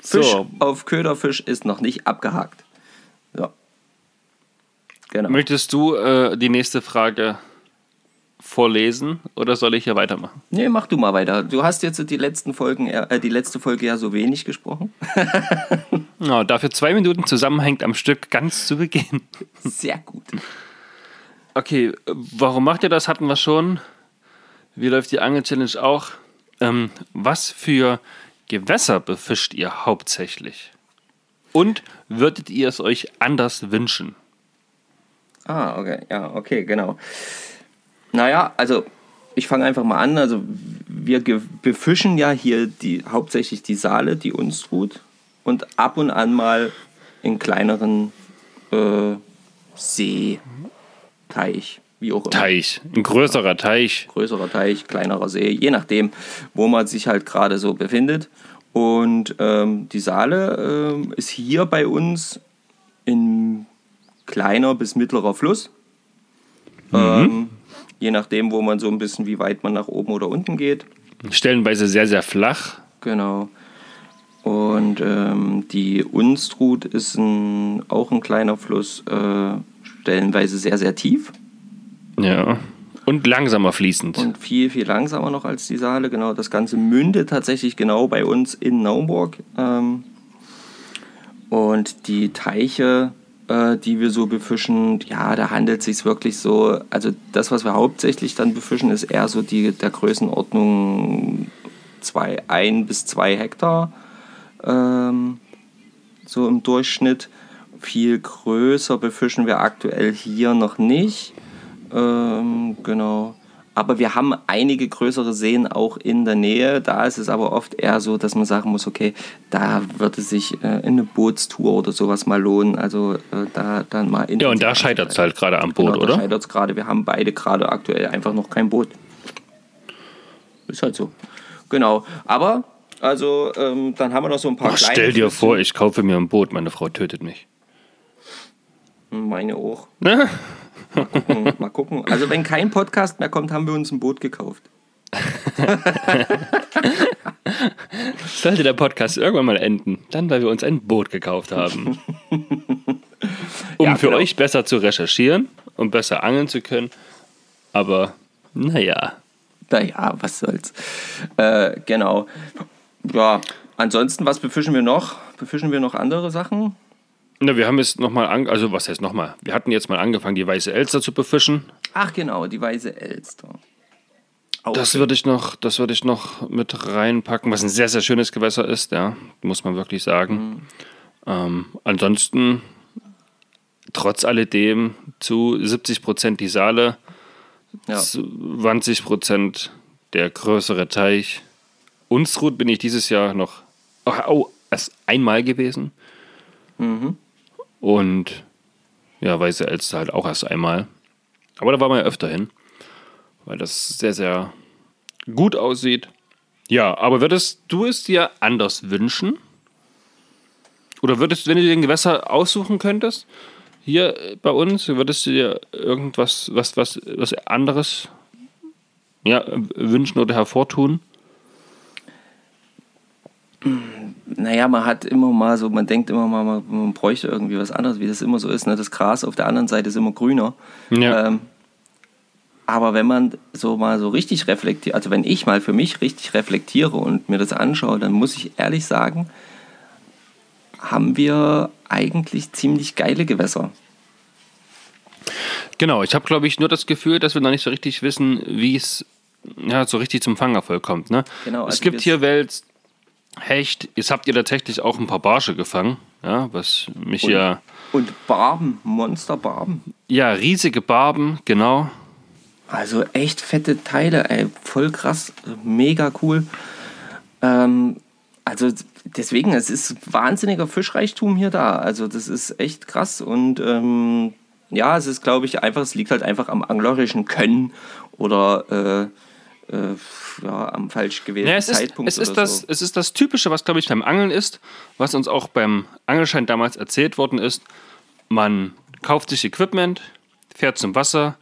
Fisch So, auf Köderfisch ist noch nicht abgehakt. So. Genau. möchtest du äh, die nächste Frage vorlesen oder soll ich hier weitermachen? Nee, mach du mal weiter. Du hast jetzt die letzten Folgen, äh, die letzte Folge ja so wenig gesprochen. Ja, dafür zwei Minuten zusammenhängt am Stück ganz zu Beginn. Sehr gut. Okay, warum macht ihr das? Hatten wir schon. Wie läuft die Angel-Challenge auch? Ähm, was für Gewässer befischt ihr hauptsächlich? Und würdet ihr es euch anders wünschen? Ah, okay, ja, okay, genau. Naja, also ich fange einfach mal an. Also wir befischen ja hier die, hauptsächlich die Saale, die Unstrut und ab und an mal in kleineren äh, See, Teich, wie auch immer. Teich, ein größerer Teich. größerer Teich, kleinerer See, je nachdem, wo man sich halt gerade so befindet. Und ähm, die Saale ähm, ist hier bei uns in kleiner bis mittlerer Fluss. Ähm, je nachdem, wo man so ein bisschen, wie weit man nach oben oder unten geht. Stellenweise sehr, sehr flach. Genau. Und ähm, die Unstrut ist ein, auch ein kleiner Fluss, äh, stellenweise sehr, sehr tief. Ja. Und langsamer fließend. und viel, viel langsamer noch als die Saale. Genau, das Ganze mündet tatsächlich genau bei uns in Naumburg. Ähm, und die Teiche, äh, die wir so befischen, ja, da handelt es sich wirklich so, also das, was wir hauptsächlich dann befischen, ist eher so die der Größenordnung zwei, ein bis zwei Hektar. Ähm, so im Durchschnitt. Viel größer befischen wir aktuell hier noch nicht. Ähm, genau. Aber wir haben einige größere Seen auch in der Nähe. Da ist es aber oft eher so, dass man sagen muss, okay, da würde sich äh, eine Bootstour oder sowas mal lohnen. Also äh, da dann mal Ja, und da scheitert es halt gerade am Boot, genau, Da oder? scheitert es gerade. Wir haben beide gerade aktuell einfach noch kein Boot. Ist halt so. Genau. Aber, also, ähm, dann haben wir noch so ein paar Ach, kleine stell dir vor, ich kaufe mir ein Boot, meine Frau tötet mich. Meine auch. Mal gucken, mal gucken. Also wenn kein Podcast mehr kommt, haben wir uns ein Boot gekauft. Sollte der Podcast irgendwann mal enden, dann weil wir uns ein Boot gekauft haben. Um Ja, für genau. euch besser zu recherchieren und besser angeln zu können. Aber naja. Naja, was soll's. Äh, genau. Ja, ansonsten, was befischen wir noch? Befischen wir noch andere Sachen? Na, wir haben jetzt nochmal, also was heißt nochmal? Wir hatten jetzt mal angefangen, die weiße Elster zu befischen. Ach genau, die weiße Elster. Auch Das würde ich noch, das würde ich noch mit reinpacken, was ein sehr, sehr schönes Gewässer ist, ja, muss man wirklich sagen. Ähm, ansonsten, trotz alledem, zu 70 Prozent die Saale, ja. 20 Prozent der größere Teich. Unstrut bin ich dieses Jahr noch, oh, oh erst einmal gewesen. Und ja, Weiße Elster halt auch erst einmal. Aber da war man ja öfter hin, weil das sehr, sehr gut aussieht. Ja, aber würdest du es dir anders wünschen? Oder würdest, wenn du dir ein Gewässer aussuchen könntest, hier bei uns, würdest du dir irgendwas, was, was, was anderes ja, wünschen oder hervortun? Naja, man hat immer mal so, man denkt immer mal, man, man bräuchte irgendwie was anderes, wie das immer so ist. Ne? Das Gras auf der anderen Seite ist immer grüner. Ja. Ähm, aber wenn man so mal so richtig reflektiert, also wenn ich mal für mich richtig reflektiere und mir das anschaue, dann muss ich ehrlich sagen, haben wir eigentlich ziemlich geile Gewässer. Genau, ich habe, glaube ich, nur das Gefühl, dass wir noch nicht so richtig wissen, wie es ja, so richtig zum Fangerfolg kommt. Ne? Genau, es also gibt wir- hier Wels, Hecht, jetzt habt ihr tatsächlich auch ein paar Barsche gefangen, ja, was mich Und- ja. Und Barben, Monsterbarben. Ja, riesige Barben, genau. Also echt fette Teile, ey, voll krass, mega cool. Ähm, also deswegen, es ist wahnsinniger Fischreichtum hier da. Also das ist echt krass und ähm, ja, es ist, glaube ich, einfach, es liegt halt einfach am anglerischen Können oder äh, äh, ja, am falsch gewählten Ja, es ist, Zeitpunkt es, ist das, so. es ist das Typische, was, glaube ich, beim Angeln ist, was uns auch beim Angelschein damals erzählt worden ist. Man kauft sich Equipment, fährt zum Wasser,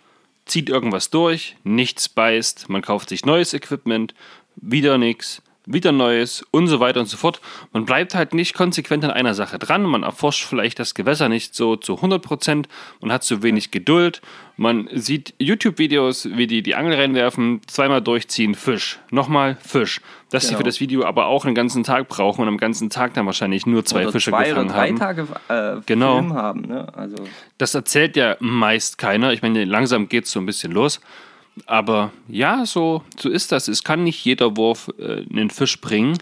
zieht irgendwas durch, nichts beißt, man kauft sich neues Equipment, wieder nichts, wieder neues und so weiter und so fort. Man bleibt halt nicht konsequent an einer Sache dran, man erforscht vielleicht das Gewässer nicht so zu 100 Prozent, man hat zu wenig Geduld, man sieht YouTube-Videos, wie die die Angel reinwerfen, zweimal durchziehen, Fisch, nochmal Fisch. Dass sie Genau. für das Video aber auch einen ganzen Tag brauchen und am ganzen Tag dann wahrscheinlich nur zwei oder Fische zwei oder gefangen drei haben. Tage äh, Genau. Film haben. Ne? Also, Das erzählt ja meist keiner. Ich meine, langsam geht es so ein bisschen los. Aber ja, so, so ist das. Es kann nicht jeder Wurf äh, einen Fisch bringen.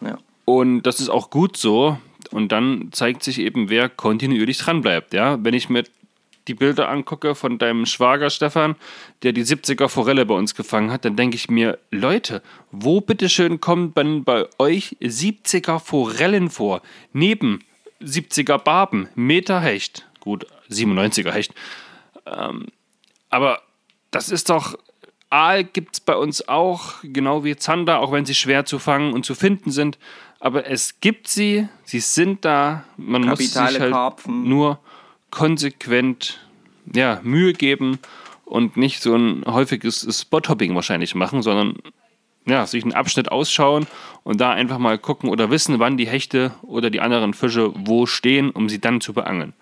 ja. Und das ist auch gut so. Und dann zeigt sich eben, wer kontinuierlich dranbleibt. Ja? Wenn ich mir die Bilder angucke von deinem Schwager Stefan, der die 70er Forelle bei uns gefangen hat, dann denke ich mir, Leute, wo bitteschön kommen dann bei euch 70er Forellen vor? Neben 70er Barben, Meter Hecht, gut, 97er Hecht. Ähm, aber das ist doch, Aal gibt es bei uns auch, genau wie Zander, auch wenn sie schwer zu fangen und zu finden sind. Aber es gibt sie, sie sind da. Man muss sich Kapitale halt Karpfen. nur konsequent ja, Mühe geben und nicht so ein häufiges Spot-Hopping wahrscheinlich machen, sondern ja, sich einen Abschnitt ausschauen und da einfach mal gucken oder wissen, wann die Hechte oder die anderen Fische wo stehen, um sie dann zu beangeln.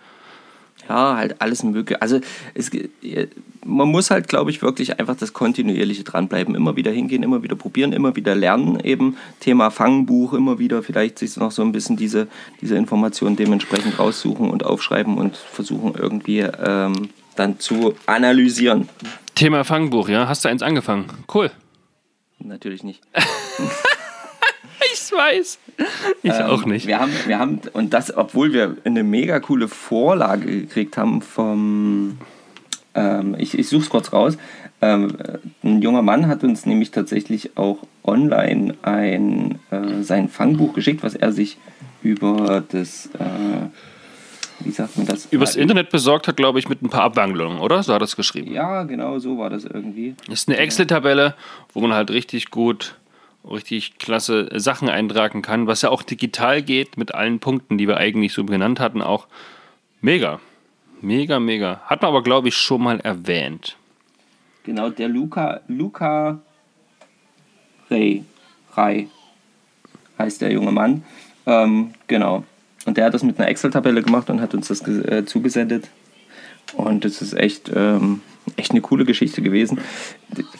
Ja, halt alles mögliche. Also es, man muss halt, glaube ich, wirklich einfach das kontinuierliche dranbleiben. Immer wieder hingehen, immer wieder probieren, immer wieder lernen. Eben Thema Fangbuch, immer wieder vielleicht sich noch so ein bisschen diese, diese Informationen dementsprechend raussuchen und aufschreiben und versuchen irgendwie ähm, dann zu analysieren. Thema Fangbuch, ja? Hast du eins angefangen? Cool. Natürlich nicht. Ich weiß. Ich auch nicht. Wir haben, wir haben, und das, obwohl wir eine mega coole Vorlage gekriegt haben vom, ähm, ich, ich suche es kurz raus, ähm, ein junger Mann hat uns nämlich tatsächlich auch online ein, äh, sein Fangbuch geschickt, was er sich über das, äh, wie sagt man das? Übers Internet besorgt hat, glaube ich, mit ein paar Abwandlungen, oder? So hat er es geschrieben. Ja, genau so war das irgendwie. Das ist eine Excel-Tabelle, wo man halt richtig gut, richtig klasse Sachen eintragen kann, was ja auch digital geht mit allen Punkten, die wir eigentlich so genannt hatten, auch mega. Mega, mega. Hat man aber, glaube ich, schon mal erwähnt. Genau, der Luca, Luca Rey, Rai heißt der junge Mann. Ähm, genau. Und der hat das mit einer Excel-Tabelle gemacht und hat uns das äh, zugesendet. Und das ist echt, ähm, echt eine coole Geschichte gewesen.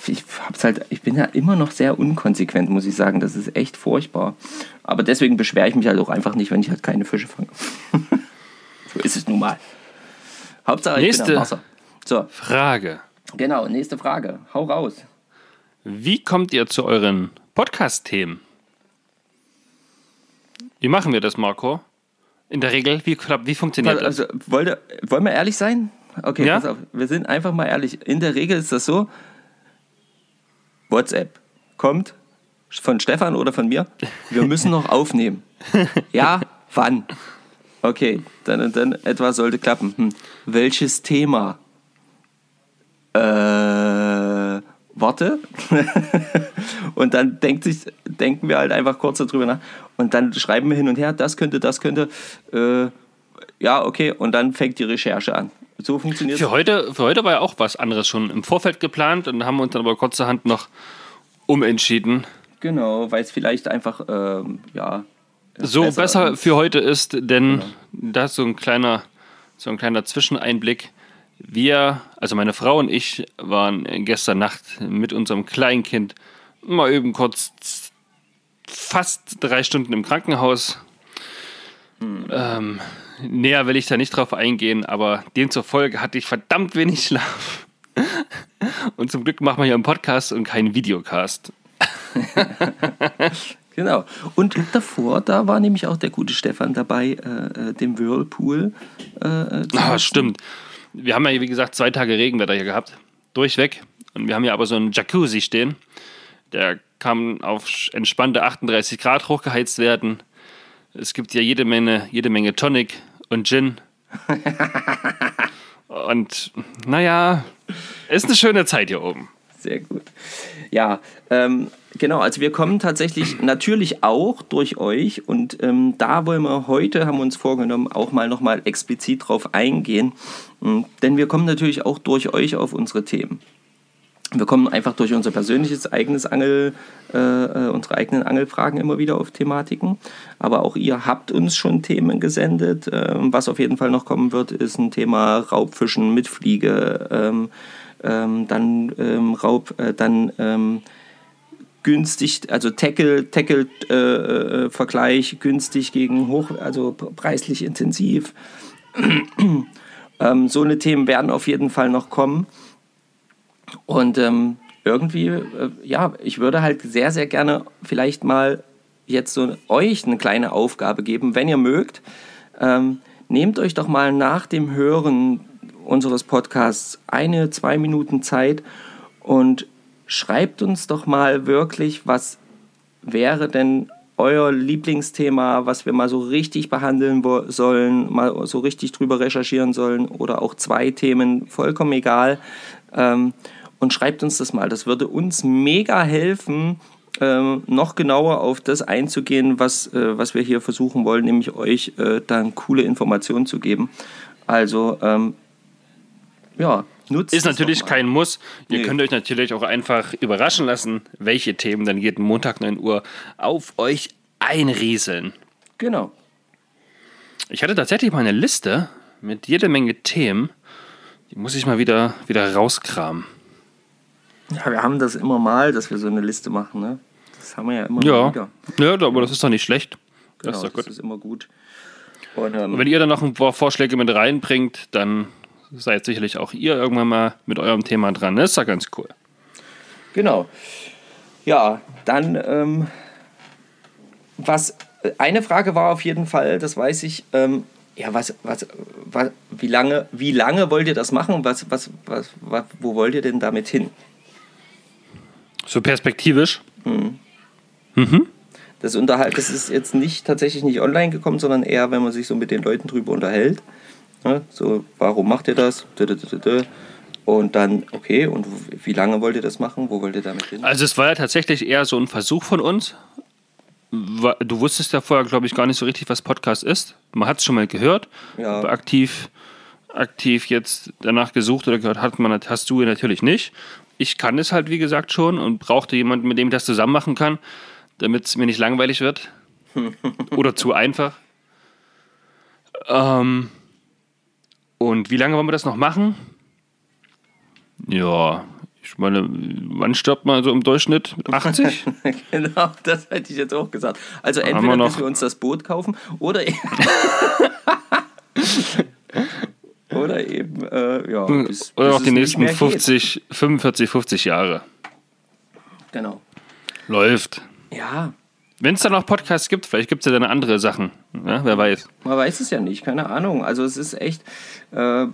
Ich, hab's halt, ich bin ja immer noch sehr unkonsequent, muss ich sagen. Das ist echt furchtbar. Aber deswegen beschwere ich mich halt auch einfach nicht, wenn ich halt keine Fische fange. so ist es nun mal. Hauptsache, Nächste ich bin am Wasser. So, Frage. genau, nächste Frage. Hau raus. Wie kommt ihr zu euren Podcast-Themen? Wie machen wir das, Marco? In der Regel, wie, wie funktioniert das? Also, wollte, wollen wir ehrlich sein? Okay, Ja? pass auf. Wir sind einfach mal ehrlich. In der Regel ist das so: WhatsApp kommt von Stefan oder von mir. Wir müssen noch aufnehmen. Ja, wann? Okay, dann und dann etwas sollte klappen. Hm. Welches Thema? Äh, warte. und dann denkt sich, denken wir halt einfach kurz darüber nach. Und dann schreiben wir hin und her, das könnte, das könnte. Äh, ja, okay, und dann fängt die Recherche an. So funktioniert es. Für heute, für heute war ja auch was anderes schon im Vorfeld geplant und haben uns dann aber kurzerhand noch umentschieden. Genau, weil es vielleicht einfach, ähm, ja. So besser, für heute ist, denn Genau. da ist so ein kleiner, so ein kleiner Zwischeneinblick. Wir, also meine Frau und ich, waren gestern Nacht mit unserem Kleinkind mal eben kurz fast drei Stunden im Krankenhaus. Ähm, näher will ich da nicht drauf eingehen, aber demzufolge hatte ich verdammt wenig Schlaf. Und zum Glück machen wir hier einen Podcast und keinen Videocast. Genau. Und davor, da war nämlich auch der gute Stefan dabei, äh, äh, dem Whirlpool. Äh, äh, zu Ah, stimmt. Wir haben ja, wie gesagt, zwei Tage Regenwetter hier gehabt. Durchweg. Und wir haben hier aber so einen Jacuzzi stehen. Der kann auf entspannte 38 Grad hochgeheizt werden. Es gibt ja jede Menge, jede Menge Tonic und Gin. und naja, ist eine schöne Zeit hier oben. Sehr gut. Ja, ähm, genau. Also wir kommen tatsächlich natürlich auch durch euch und ähm, da wollen wir heute, haben wir uns vorgenommen, auch mal nochmal explizit drauf eingehen. Ähm, denn wir kommen natürlich auch durch euch auf unsere Themen. Wir kommen einfach durch unser persönliches eigenes Angel, äh, äh, unsere eigenen Angelfragen immer wieder auf Thematiken. Aber auch ihr habt uns schon Themen gesendet. Ähm, was auf jeden Fall noch kommen wird, ist ein Thema Raubfischen mit Fliege. Ähm, ähm, dann ähm, Raub, äh, dann ähm, günstig, also Tackle, Tackle äh, äh, Vergleich günstig gegen hoch, also preislich intensiv. ähm, so eine Themen werden auf jeden Fall noch kommen. Und ähm, irgendwie, äh, ja, ich würde halt sehr, sehr gerne vielleicht mal jetzt so euch eine kleine Aufgabe geben, wenn ihr mögt. Ähm, nehmt euch doch mal nach dem Hören unseres Podcasts eine, zwei Minuten Zeit und schreibt uns doch mal wirklich, was wäre denn euer Lieblingsthema, was wir mal so richtig behandeln sollen, mal so richtig drüber recherchieren sollen oder auch zwei Themen, vollkommen egal. Ähm, und schreibt uns das mal. Das würde uns mega helfen, ähm, noch genauer auf das einzugehen, was, äh, was wir hier versuchen wollen, nämlich euch äh, dann coole Informationen zu geben. Also, ähm, ja, nutzt Ist natürlich kein Muss. Ihr Nee. könnt euch natürlich auch einfach überraschen lassen, welche Themen dann jeden Montag 9 Uhr auf euch einrieseln. Genau. Ich hatte tatsächlich mal eine Liste mit jede Menge Themen. Die muss ich mal wieder, wieder rauskramen. Ja, wir haben das immer mal, dass wir so eine Liste machen, ne? Das haben wir ja immer Ja, wieder. ja, aber das ist doch nicht schlecht. Das Genau, ist doch das gut. ist immer gut. Und, ähm, Und wenn ihr dann noch ein paar Vorschläge mit reinbringt, dann seid sicherlich auch ihr irgendwann mal mit eurem Thema dran. Das ist ja ganz cool. Genau. Ja, dann, ähm, was, eine Frage war auf jeden Fall, das weiß ich, ähm, ja, was, was, was, wie lange, wie lange wollt ihr das machen? Was, was, was, was, wo wollt ihr denn damit hin? So perspektivisch. Das, unterhalt, das ist jetzt nicht tatsächlich nicht online gekommen, sondern eher, wenn man sich so mit den Leuten drüber unterhält. Ne? So, warum macht ihr das? Und dann, okay, und wie lange wollt ihr das machen? Wo wollt ihr damit hin? Also es war ja tatsächlich eher so ein Versuch von uns. Du wusstest ja vorher, glaube ich, gar nicht so richtig, was Podcast ist. Man hat es schon mal gehört, Ja. aber aktiv aktiv jetzt danach gesucht oder gehört hat man, hast du natürlich nicht. Ich kann es halt, wie gesagt, schon und brauchte jemanden, mit dem ich das zusammen machen kann, damit es mir nicht langweilig wird. oder zu einfach. Ähm, und wie lange wollen wir das noch machen? Ja, ich meine, wann stirbt man so im Durchschnitt? Mit 80? genau, das hätte ich jetzt auch gesagt. Also entweder wir bis wir uns das Boot kaufen oder oder eben äh, ja, bis, oder bis auch die nächsten 50, geht. 45, 50 Jahre. Genau. Läuft. Ja. Wenn es da noch Podcasts gibt, vielleicht gibt es ja dann andere Sachen. Ja, wer weiß. Man weiß es ja nicht, keine Ahnung. Also es ist echt. Äh,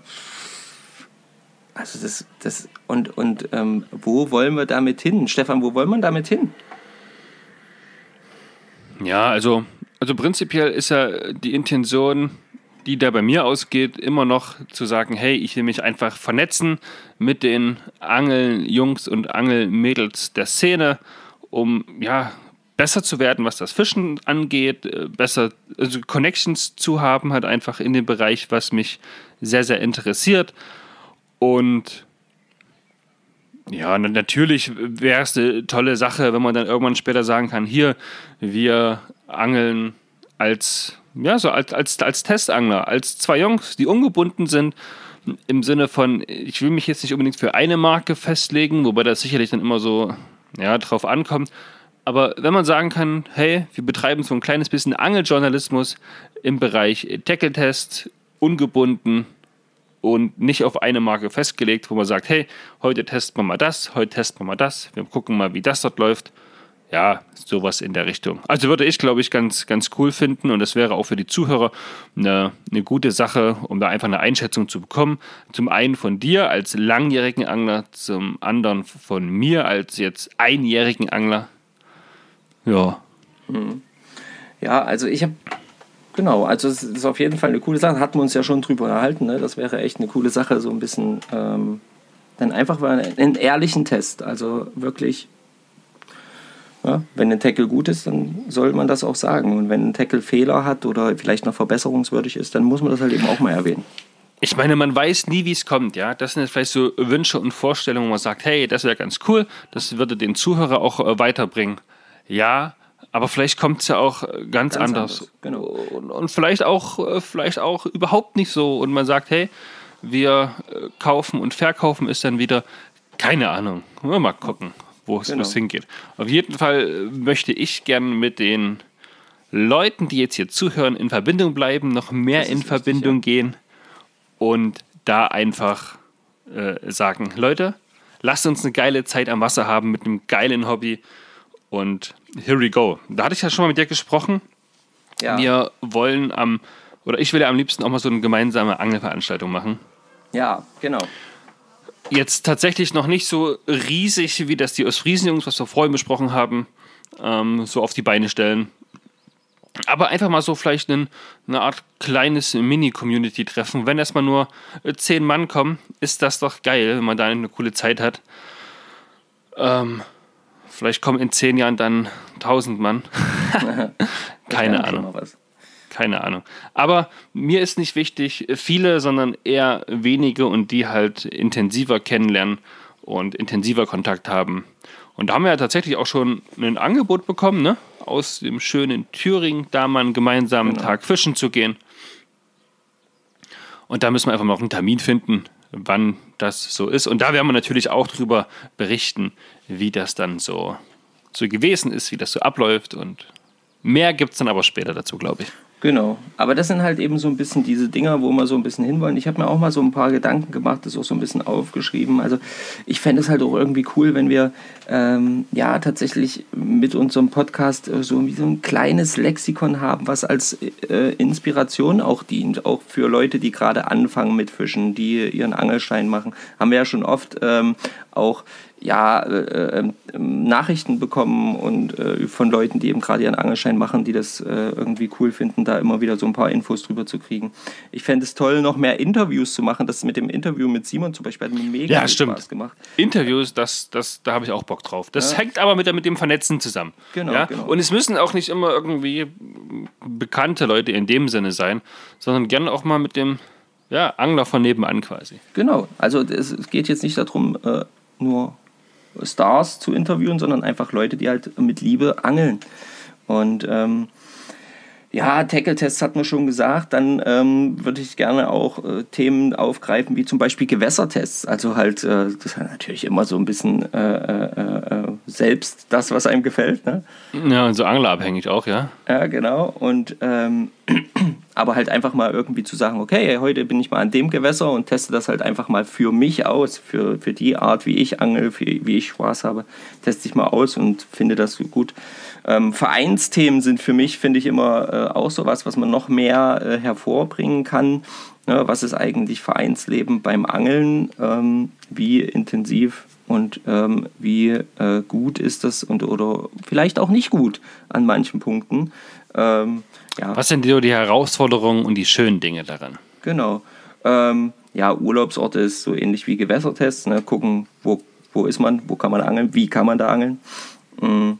also das, das und, und ähm, wo wollen wir damit hin? Stefan, wo wollen wir damit hin? Ja, also, also prinzipiell ist ja die Intention, die da bei mir ausgeht, immer noch zu sagen, hey, ich will mich einfach vernetzen mit den Angeljungs und Angelmädels der Szene, um ja besser zu werden, was das Fischen angeht, äh, besser also Connections zu haben, halt einfach in dem Bereich, was mich sehr, sehr interessiert. Und ja, natürlich wäre es eine tolle Sache, wenn man dann irgendwann später sagen kann, hier, wir angeln als, ja, so als, als, als Testangler, als zwei Jungs, die ungebunden sind, im Sinne von, ich will mich jetzt nicht unbedingt für eine Marke festlegen, wobei das sicherlich dann immer so, ja, drauf ankommt. Aber wenn man sagen kann, hey, wir betreiben so ein kleines bisschen Angeljournalismus im Bereich Tackle-Test, ungebunden, und nicht auf eine Marke festgelegt, wo man sagt, hey, heute testen wir mal das, heute testen wir mal das, wir gucken mal, wie das dort läuft. Ja, sowas in der Richtung. Also würde ich, glaube ich, ganz, ganz cool finden und das wäre auch für die Zuhörer eine, eine gute Sache, um da einfach eine Einschätzung zu bekommen. Zum einen von dir als langjährigen Angler, zum anderen von mir als jetzt einjährigen Angler. Ja. Hm. Ja, also ich habe Genau, also es ist auf jeden Fall eine coole Sache. Hatten wir uns ja schon drüber erhalten. Ne? Das wäre echt eine coole Sache, so ein bisschen. Ähm, dann einfach mal einen ehrlichen Test. Also wirklich, ja, wenn ein Tackle gut ist, dann soll man das auch sagen. Und wenn ein Tackle Fehler hat oder vielleicht noch verbesserungswürdig ist, dann muss man das halt eben auch mal erwähnen. Ich meine, man weiß nie, wie es kommt, ja. Das sind jetzt vielleicht so Wünsche und Vorstellungen, wo man sagt, hey, das wäre ganz cool, das würde den Zuhörer auch äh, weiterbringen. Ja, aber vielleicht kommt es ja auch äh, ganz, ganz anders. anders. Genau. Und, und, vielleicht, auch, äh, vielleicht auch überhaupt nicht so. Und man sagt, hey, wir kaufen und verkaufen ist dann wieder, keine Ahnung. Mal gucken, wo es genau. hingeht. Auf jeden Fall möchte ich gern mit den Leuten, die jetzt hier zuhören, in Verbindung bleiben, noch mehr in Verbindung richtig, ja. gehen und da einfach äh, sagen, Leute, lasst uns eine geile Zeit am Wasser haben mit einem geilen Hobby und here we go. Da hatte ich ja schon mal mit dir gesprochen. Ja. Wir wollen am, oder ich will ja am liebsten auch mal so eine gemeinsame Angelveranstaltung machen. Ja, genau. Jetzt tatsächlich noch nicht so riesig, wie das die Ostfriesen-Jungs, was wir vorhin besprochen haben, ähm, so auf die Beine stellen. Aber einfach mal so vielleicht eine, eine Art kleines Mini-Community-Treffen. Wenn erstmal nur äh, zehn Mann kommen, ist das doch geil, wenn man da eine coole Zeit hat. Ähm, Vielleicht kommen in zehn Jahren dann 1000 Mann. Keine Ahnung. Keine Ahnung. Aber mir ist nicht wichtig viele, sondern eher wenige und die halt intensiver kennenlernen und intensiver Kontakt haben. Und da haben wir ja tatsächlich auch schon ein Angebot bekommen, ne? aus dem schönen Thüringen, da mal einen gemeinsamen genau. Tag fischen zu gehen. Und da müssen wir einfach mal noch einen Termin finden, wann das so ist. Und da werden wir natürlich auch darüber berichten, wie das dann so, so gewesen ist, wie das so abläuft. Und mehr gibt es dann aber später dazu, glaube ich. Genau, aber das sind halt eben so ein bisschen diese Dinger, wo wir so ein bisschen hinwollen. Ich habe mir auch mal so ein paar Gedanken gemacht, das auch so ein bisschen aufgeschrieben. Also ich fände es halt auch irgendwie cool, wenn wir ähm, ja tatsächlich mit unserem Podcast äh, so so ein kleines Lexikon haben, was als äh, Inspiration auch dient, auch für Leute, die gerade anfangen mit Fischen, die ihren Angelschein machen. Haben wir ja schon oft ähm, auch ja, äh, äh, Nachrichten bekommen und äh, von Leuten, die eben gerade ihren Angelschein machen, die das äh, irgendwie cool finden, da immer wieder so ein paar Infos drüber zu kriegen. Ich fände es toll, noch mehr Interviews zu machen. Das mit dem Interview mit Simon zum Beispiel hat mir mega ja, Spaß gemacht. Interviews, das, das, da habe ich auch Bock drauf. Das ja. hängt aber mit, mit dem Vernetzen zusammen. Genau, ja? genau. Und es müssen auch nicht immer irgendwie bekannte Leute in dem Sinne sein, sondern gerne auch mal mit dem Ja, Angler von nebenan quasi. Genau. Also es geht jetzt nicht darum, äh, nur Stars zu interviewen, sondern einfach Leute, die halt mit Liebe angeln. Und ähm, ja, Tackle-Tests hat man schon gesagt. Dann ähm, würde ich gerne auch äh, Themen aufgreifen, wie zum Beispiel Gewässertests. Also halt, äh, das ist natürlich immer so ein bisschen äh, äh, äh, selbst das, was einem gefällt. Ne? Ja, und so anglerabhängig auch, ja. Ja, genau. Und ähm, aber halt einfach mal irgendwie zu sagen, okay, heute bin ich mal an dem Gewässer und teste das halt einfach mal für mich aus, für, für die Art, wie ich angel, für, wie ich Spaß habe, teste ich mal aus und finde das gut. Ähm, Vereinsthemen sind für mich, finde ich, immer äh, auch sowas, was man noch mehr äh, hervorbringen kann. Ne, was ist eigentlich Vereinsleben beim Angeln? Ähm, wie intensiv und ähm, wie äh, gut ist das und oder vielleicht auch nicht gut an manchen Punkten. Ähm, ja. Was sind die, die Herausforderungen und die schönen Dinge daran? Genau. Ähm, ja, Urlaubsorte ist so ähnlich wie Gewässertests. Ne? Gucken, wo, wo ist man, wo kann man angeln, wie kann man da angeln. Mhm.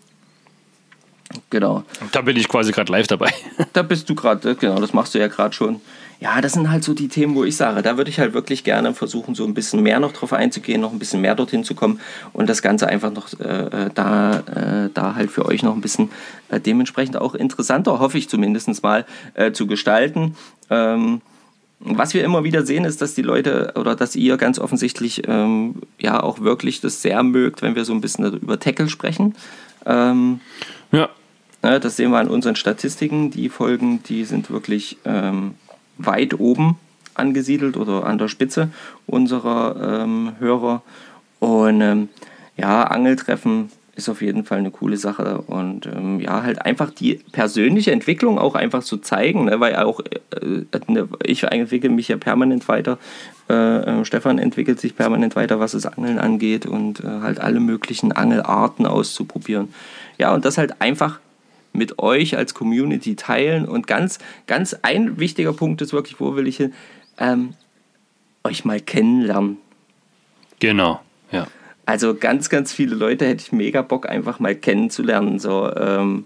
Genau. Da bin ich quasi gerade live dabei. Da bist du gerade, genau, das machst du ja gerade schon. Ja, das sind halt so die Themen, wo ich sage, da würde ich halt wirklich gerne versuchen, so ein bisschen mehr noch drauf einzugehen, noch ein bisschen mehr dorthin zu kommen und das Ganze einfach noch äh, da, äh, da halt für euch noch ein bisschen äh, dementsprechend auch interessanter, hoffe ich zumindest mal, äh, zu gestalten. Ähm, was wir immer wieder sehen, ist, dass die Leute oder dass ihr ganz offensichtlich ähm, ja auch wirklich das sehr mögt, wenn wir so ein bisschen über Tackle sprechen. Ähm, ja. ja. Das sehen wir an unseren Statistiken. Die Folgen, die sind wirklich ähm, weit oben angesiedelt oder an der Spitze unserer ähm, Hörer. Und ähm, ja, Angeltreffen ist auf jeden Fall eine coole Sache und ähm, ja, halt einfach die persönliche Entwicklung auch einfach zu zeigen, ne, weil auch äh, ne, ich entwickle mich ja permanent weiter, äh, äh, Stefan entwickelt sich permanent weiter, was das Angeln angeht und äh, halt alle möglichen Angelarten auszuprobieren. Ja, und das halt einfach mit euch als Community teilen. Und ganz, ganz ein wichtiger Punkt ist wirklich, wo will ich hin? Ähm, euch mal kennenlernen. Genau. Also ganz, ganz viele Leute hätte ich mega Bock, einfach mal kennenzulernen. So, ähm,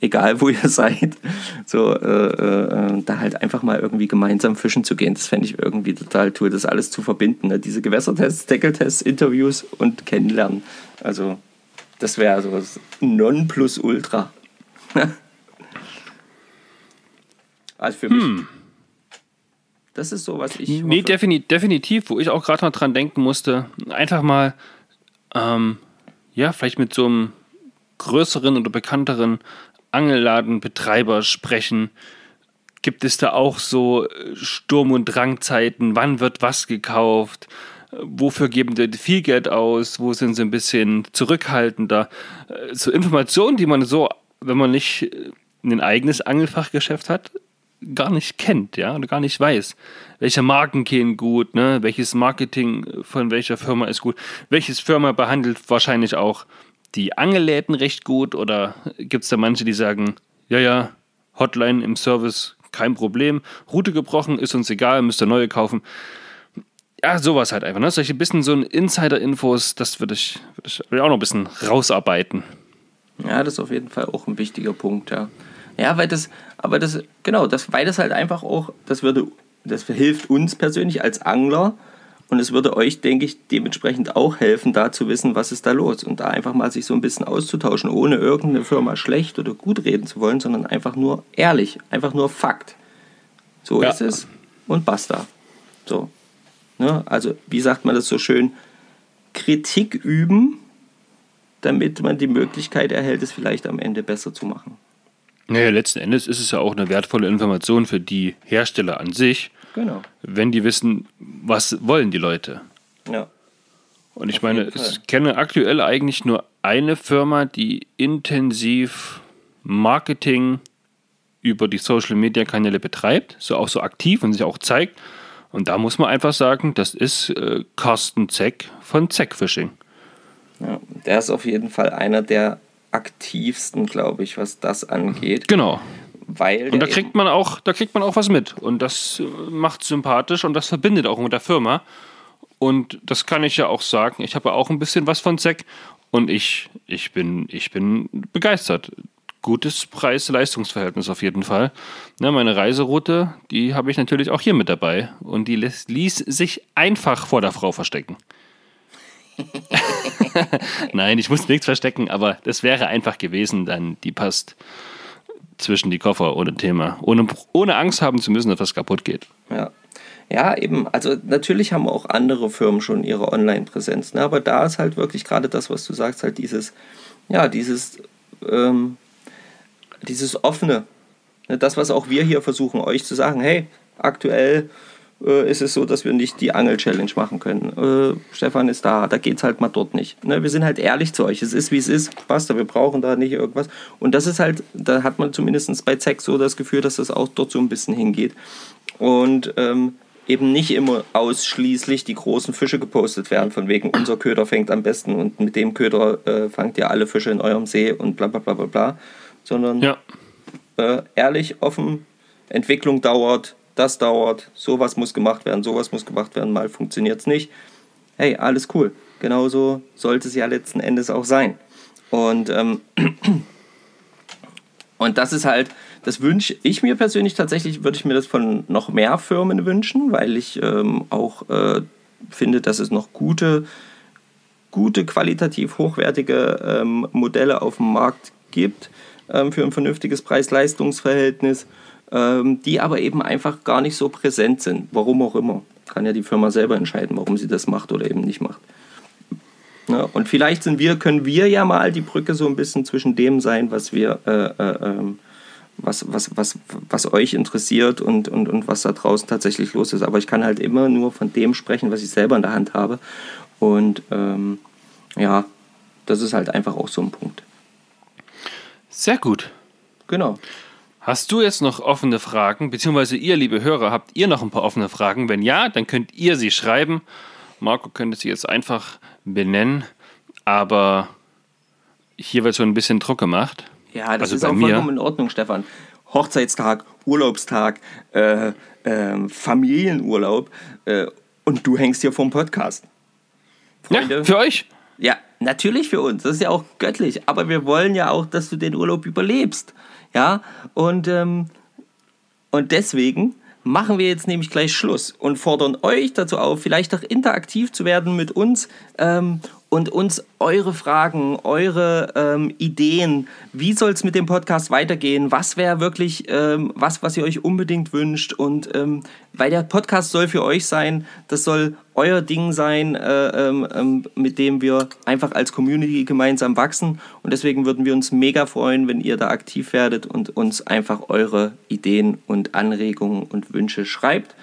egal wo ihr seid, so äh, äh, da halt einfach mal irgendwie gemeinsam fischen zu gehen. Das fände ich irgendwie total toll, das alles zu verbinden. Ne? Diese Gewässertests, Deckeltests, Interviews und kennenlernen. Also das wäre so das Nonplusultra. also für mich. Hm. Das ist so, was ich. Nee, defini definitiv, wo ich auch gerade noch dran denken musste. Einfach mal, ähm, ja, vielleicht mit so einem größeren oder bekannteren Angelladenbetreiber sprechen. Gibt es da auch so äh, Sturm- und Drangzeiten? Wann wird was gekauft? wofür geben die viel Geld aus, wo sind sie ein bisschen zurückhaltender. Äh, so Informationen, die man so, wenn man nicht ein eigenes Angelfachgeschäft hat, gar nicht kennt, ja, oder gar nicht weiß. Welche Marken gehen gut, ne? welches Marketing von welcher Firma ist gut, welches Firma behandelt wahrscheinlich auch die Angelläden recht gut oder gibt es da manche, die sagen, ja, ja, Hotline im Service, kein Problem, Route gebrochen, ist uns egal, müsst ihr neue kaufen ja, sowas halt einfach. Ne? Solche bisschen so Insider-Infos, das würde ich, würd ich, würd ich auch noch ein bisschen rausarbeiten. Ja, das ist auf jeden Fall auch ein wichtiger Punkt, ja. Ja, weil das, aber das, genau, das, weil das halt einfach auch, das würde, das hilft uns persönlich als Angler und es würde euch, denke ich, dementsprechend auch helfen, da zu wissen, was ist da los und da einfach mal sich so ein bisschen auszutauschen, ohne irgendeine Firma schlecht oder gut reden zu wollen, sondern einfach nur ehrlich, einfach nur Fakt. So ja. ist es und basta. So. Ne? Also, wie sagt man das so schön? Kritik üben, damit man die Möglichkeit erhält, es vielleicht am Ende besser zu machen. Naja, letzten Endes ist es ja auch eine wertvolle Information für die Hersteller an sich, genau. wenn die wissen, was wollen die Leute. Ja. Und ich Auf meine, ich kenne aktuell eigentlich nur eine Firma, die intensiv Marketing über die Social Media Kanäle betreibt, so auch so aktiv und sich auch zeigt. Und da muss man einfach sagen, das ist äh, Carsten Zeck von Zeck Fishing. Ja, der ist auf jeden Fall einer der aktivsten, glaube ich, was das angeht. Genau. Weil und da kriegt man auch, da kriegt man auch was mit. Und das äh, macht sympathisch und das verbindet auch mit der Firma. Und das kann ich ja auch sagen. Ich habe auch ein bisschen was von Zeck und ich, ich, bin, ich bin begeistert. gutes Preis-Leistungsverhältnis auf jeden Fall. Ja, meine Reiseroute, die habe ich natürlich auch hier mit dabei und die ließ, ließ sich einfach vor der Frau verstecken. Nein, ich muss nichts verstecken, aber das wäre einfach gewesen, dann die passt zwischen die Koffer ohne Thema. Ohne, ohne Angst haben zu müssen, dass was kaputt geht. Ja. Ja, eben, also natürlich haben auch andere Firmen schon ihre Online-Präsenz, ne? aber da ist halt wirklich gerade das, was du sagst, halt dieses, ja, dieses, ähm, dieses offene, ne? das, was auch wir hier versuchen, euch zu sagen, hey, aktuell äh, ist es so, dass wir nicht die Angel-Challenge machen können. Äh, Stefan ist da, da geht es halt mal dort nicht. Ne? Wir sind halt ehrlich zu euch. Es ist, wie es ist. Basta, wir brauchen da nicht irgendwas. Und das ist halt, da hat man zumindest bei ZEC so das Gefühl, dass das auch dort so ein bisschen hingeht. Und ähm, eben nicht immer ausschließlich die großen Fische gepostet werden, von wegen unser Köder fängt am besten und mit dem Köder äh, fangt ihr alle Fische in eurem See und bla bla bla bla bla. Sondern ja. äh, ehrlich, offen, Entwicklung dauert, das dauert, sowas muss gemacht werden, sowas muss gemacht werden, mal funktioniert es nicht. Hey, alles cool. Genauso sollte es ja letzten Endes auch sein. Und, ähm, und das ist halt, das wünsche ich mir persönlich tatsächlich, würde ich mir das von noch mehr Firmen wünschen, weil ich ähm, auch äh, finde, dass es noch gute, gute qualitativ hochwertige ähm, Modelle auf dem Markt gibt ähm, für ein vernünftiges Preis-Leistungs-Verhältnis ähm, die aber eben einfach gar nicht so präsent sind. Warum auch immer. Kann ja die Firma selber entscheiden, warum sie das macht oder eben nicht macht. Ja, und vielleicht sind wir, können wir ja mal die Brücke so ein bisschen zwischen dem sein, was wir, äh, äh, ähm, was, was, was, was euch interessiert und, und, und was da draußen tatsächlich los ist. Aber ich kann halt immer nur von dem sprechen, was ich selber in der Hand habe. Und ähm, ja, das ist halt einfach auch so ein Punkt. Sehr gut. Genau. Hast du jetzt noch offene Fragen, beziehungsweise ihr, liebe Hörer, habt ihr noch ein paar offene Fragen? Wenn ja, dann könnt ihr sie schreiben. Marco könnte sie jetzt einfach benennen, aber hier wird so ein bisschen Druck gemacht. Ja, das also ist auch mir. vollkommen in Ordnung, Stefan. Hochzeitstag, Urlaubstag, äh, äh, Familienurlaub äh, und du hängst hier vorm Podcast. Freunde, ja, für euch. Ja, natürlich für uns. Das ist ja auch göttlich. Aber wir wollen ja auch, dass du den Urlaub überlebst. Ja, und, ähm, und deswegen machen wir jetzt nämlich gleich Schluss und fordern euch dazu auf, vielleicht auch interaktiv zu werden mit uns ähm, und uns eure Fragen, eure ähm, Ideen, wie soll es mit dem Podcast weitergehen, was wäre wirklich ähm, was, was ihr euch unbedingt wünscht? Und ähm, weil der Podcast soll für euch sein, das soll euer Ding sein, äh, ähm, ähm, mit dem wir einfach als Community gemeinsam wachsen. Und deswegen würden wir uns mega freuen, wenn ihr da aktiv werdet und uns einfach eure Ideen und Anregungen und Wünsche schreibt.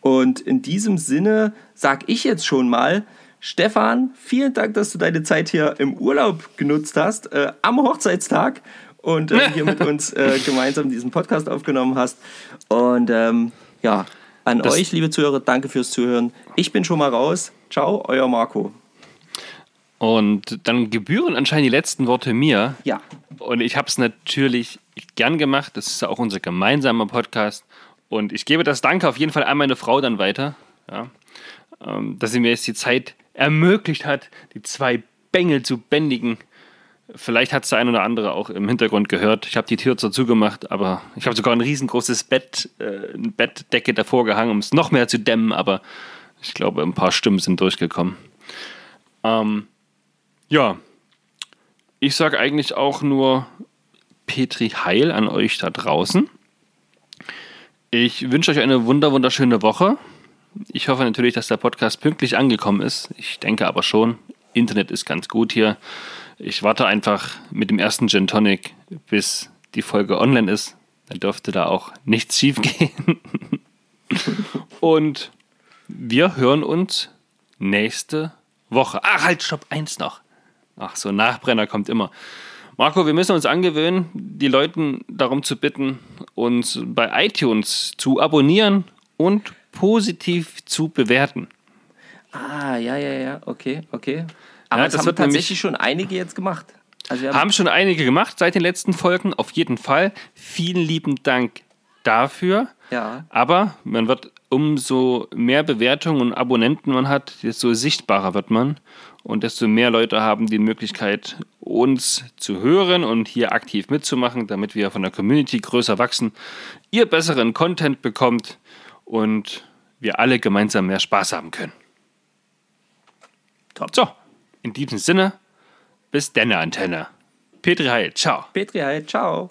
Und in diesem Sinne sage ich jetzt schon mal, Stefan, vielen Dank, dass du deine Zeit hier im Urlaub genutzt hast, äh, am Hochzeitstag und äh, hier mit uns äh, gemeinsam diesen Podcast aufgenommen hast. Und ähm, ja, an das euch, liebe Zuhörer, danke fürs Zuhören. Ich bin schon mal raus. Ciao, euer Marco. Und dann gebühren anscheinend die letzten Worte mir. Ja. Und ich habe es natürlich gern gemacht. Das ist ja auch unser gemeinsamer Podcast. Und ich gebe das Danke auf jeden Fall an meine Frau dann weiter, ja, ähm, dass sie mir jetzt die Zeit ermöglicht hat, die zwei Bengel zu bändigen. Vielleicht hat es der ein oder andere auch im Hintergrund gehört. Ich habe die Tür dazu gemacht, aber ich habe sogar ein riesengroßes Bett, äh, eine Bettdecke davor gehangen, um es noch mehr zu dämmen, aber ich glaube, ein paar Stimmen sind durchgekommen. Ähm, ja, ich sage eigentlich auch nur Petri Heil an euch da draußen. Ich wünsche euch eine wunder wunderschöne Woche. Ich hoffe natürlich, dass der Podcast pünktlich angekommen ist. Ich denke aber schon. Internet ist ganz gut hier. Ich warte einfach mit dem ersten Gin Tonic, bis die Folge online ist. Dann dürfte da auch nichts schief gehen. Und wir hören uns nächste Woche. Ach, halt, stopp, eins noch. Ach, so Nachbrenner kommt immer. Marco, wir müssen uns angewöhnen, die Leute darum zu bitten, uns bei iTunes zu abonnieren und positiv zu bewerten. Ah, ja, ja, ja, okay, okay. Aber ja, das, das haben tatsächlich schon einige jetzt gemacht. Also haben, haben schon einige gemacht seit den letzten Folgen, auf jeden Fall. Vielen lieben Dank dafür. Ja. Aber man wird umso mehr Bewertungen und Abonnenten man hat, desto sichtbarer wird man und desto mehr Leute haben die Möglichkeit, uns zu hören und hier aktiv mitzumachen, damit wir von der Community größer wachsen, ihr besseren Content bekommt und wir alle gemeinsam mehr Spaß haben können. Top. So, in diesem Sinne, bis denne Antenne. Petri Heil, ciao. Petri Heil, ciao.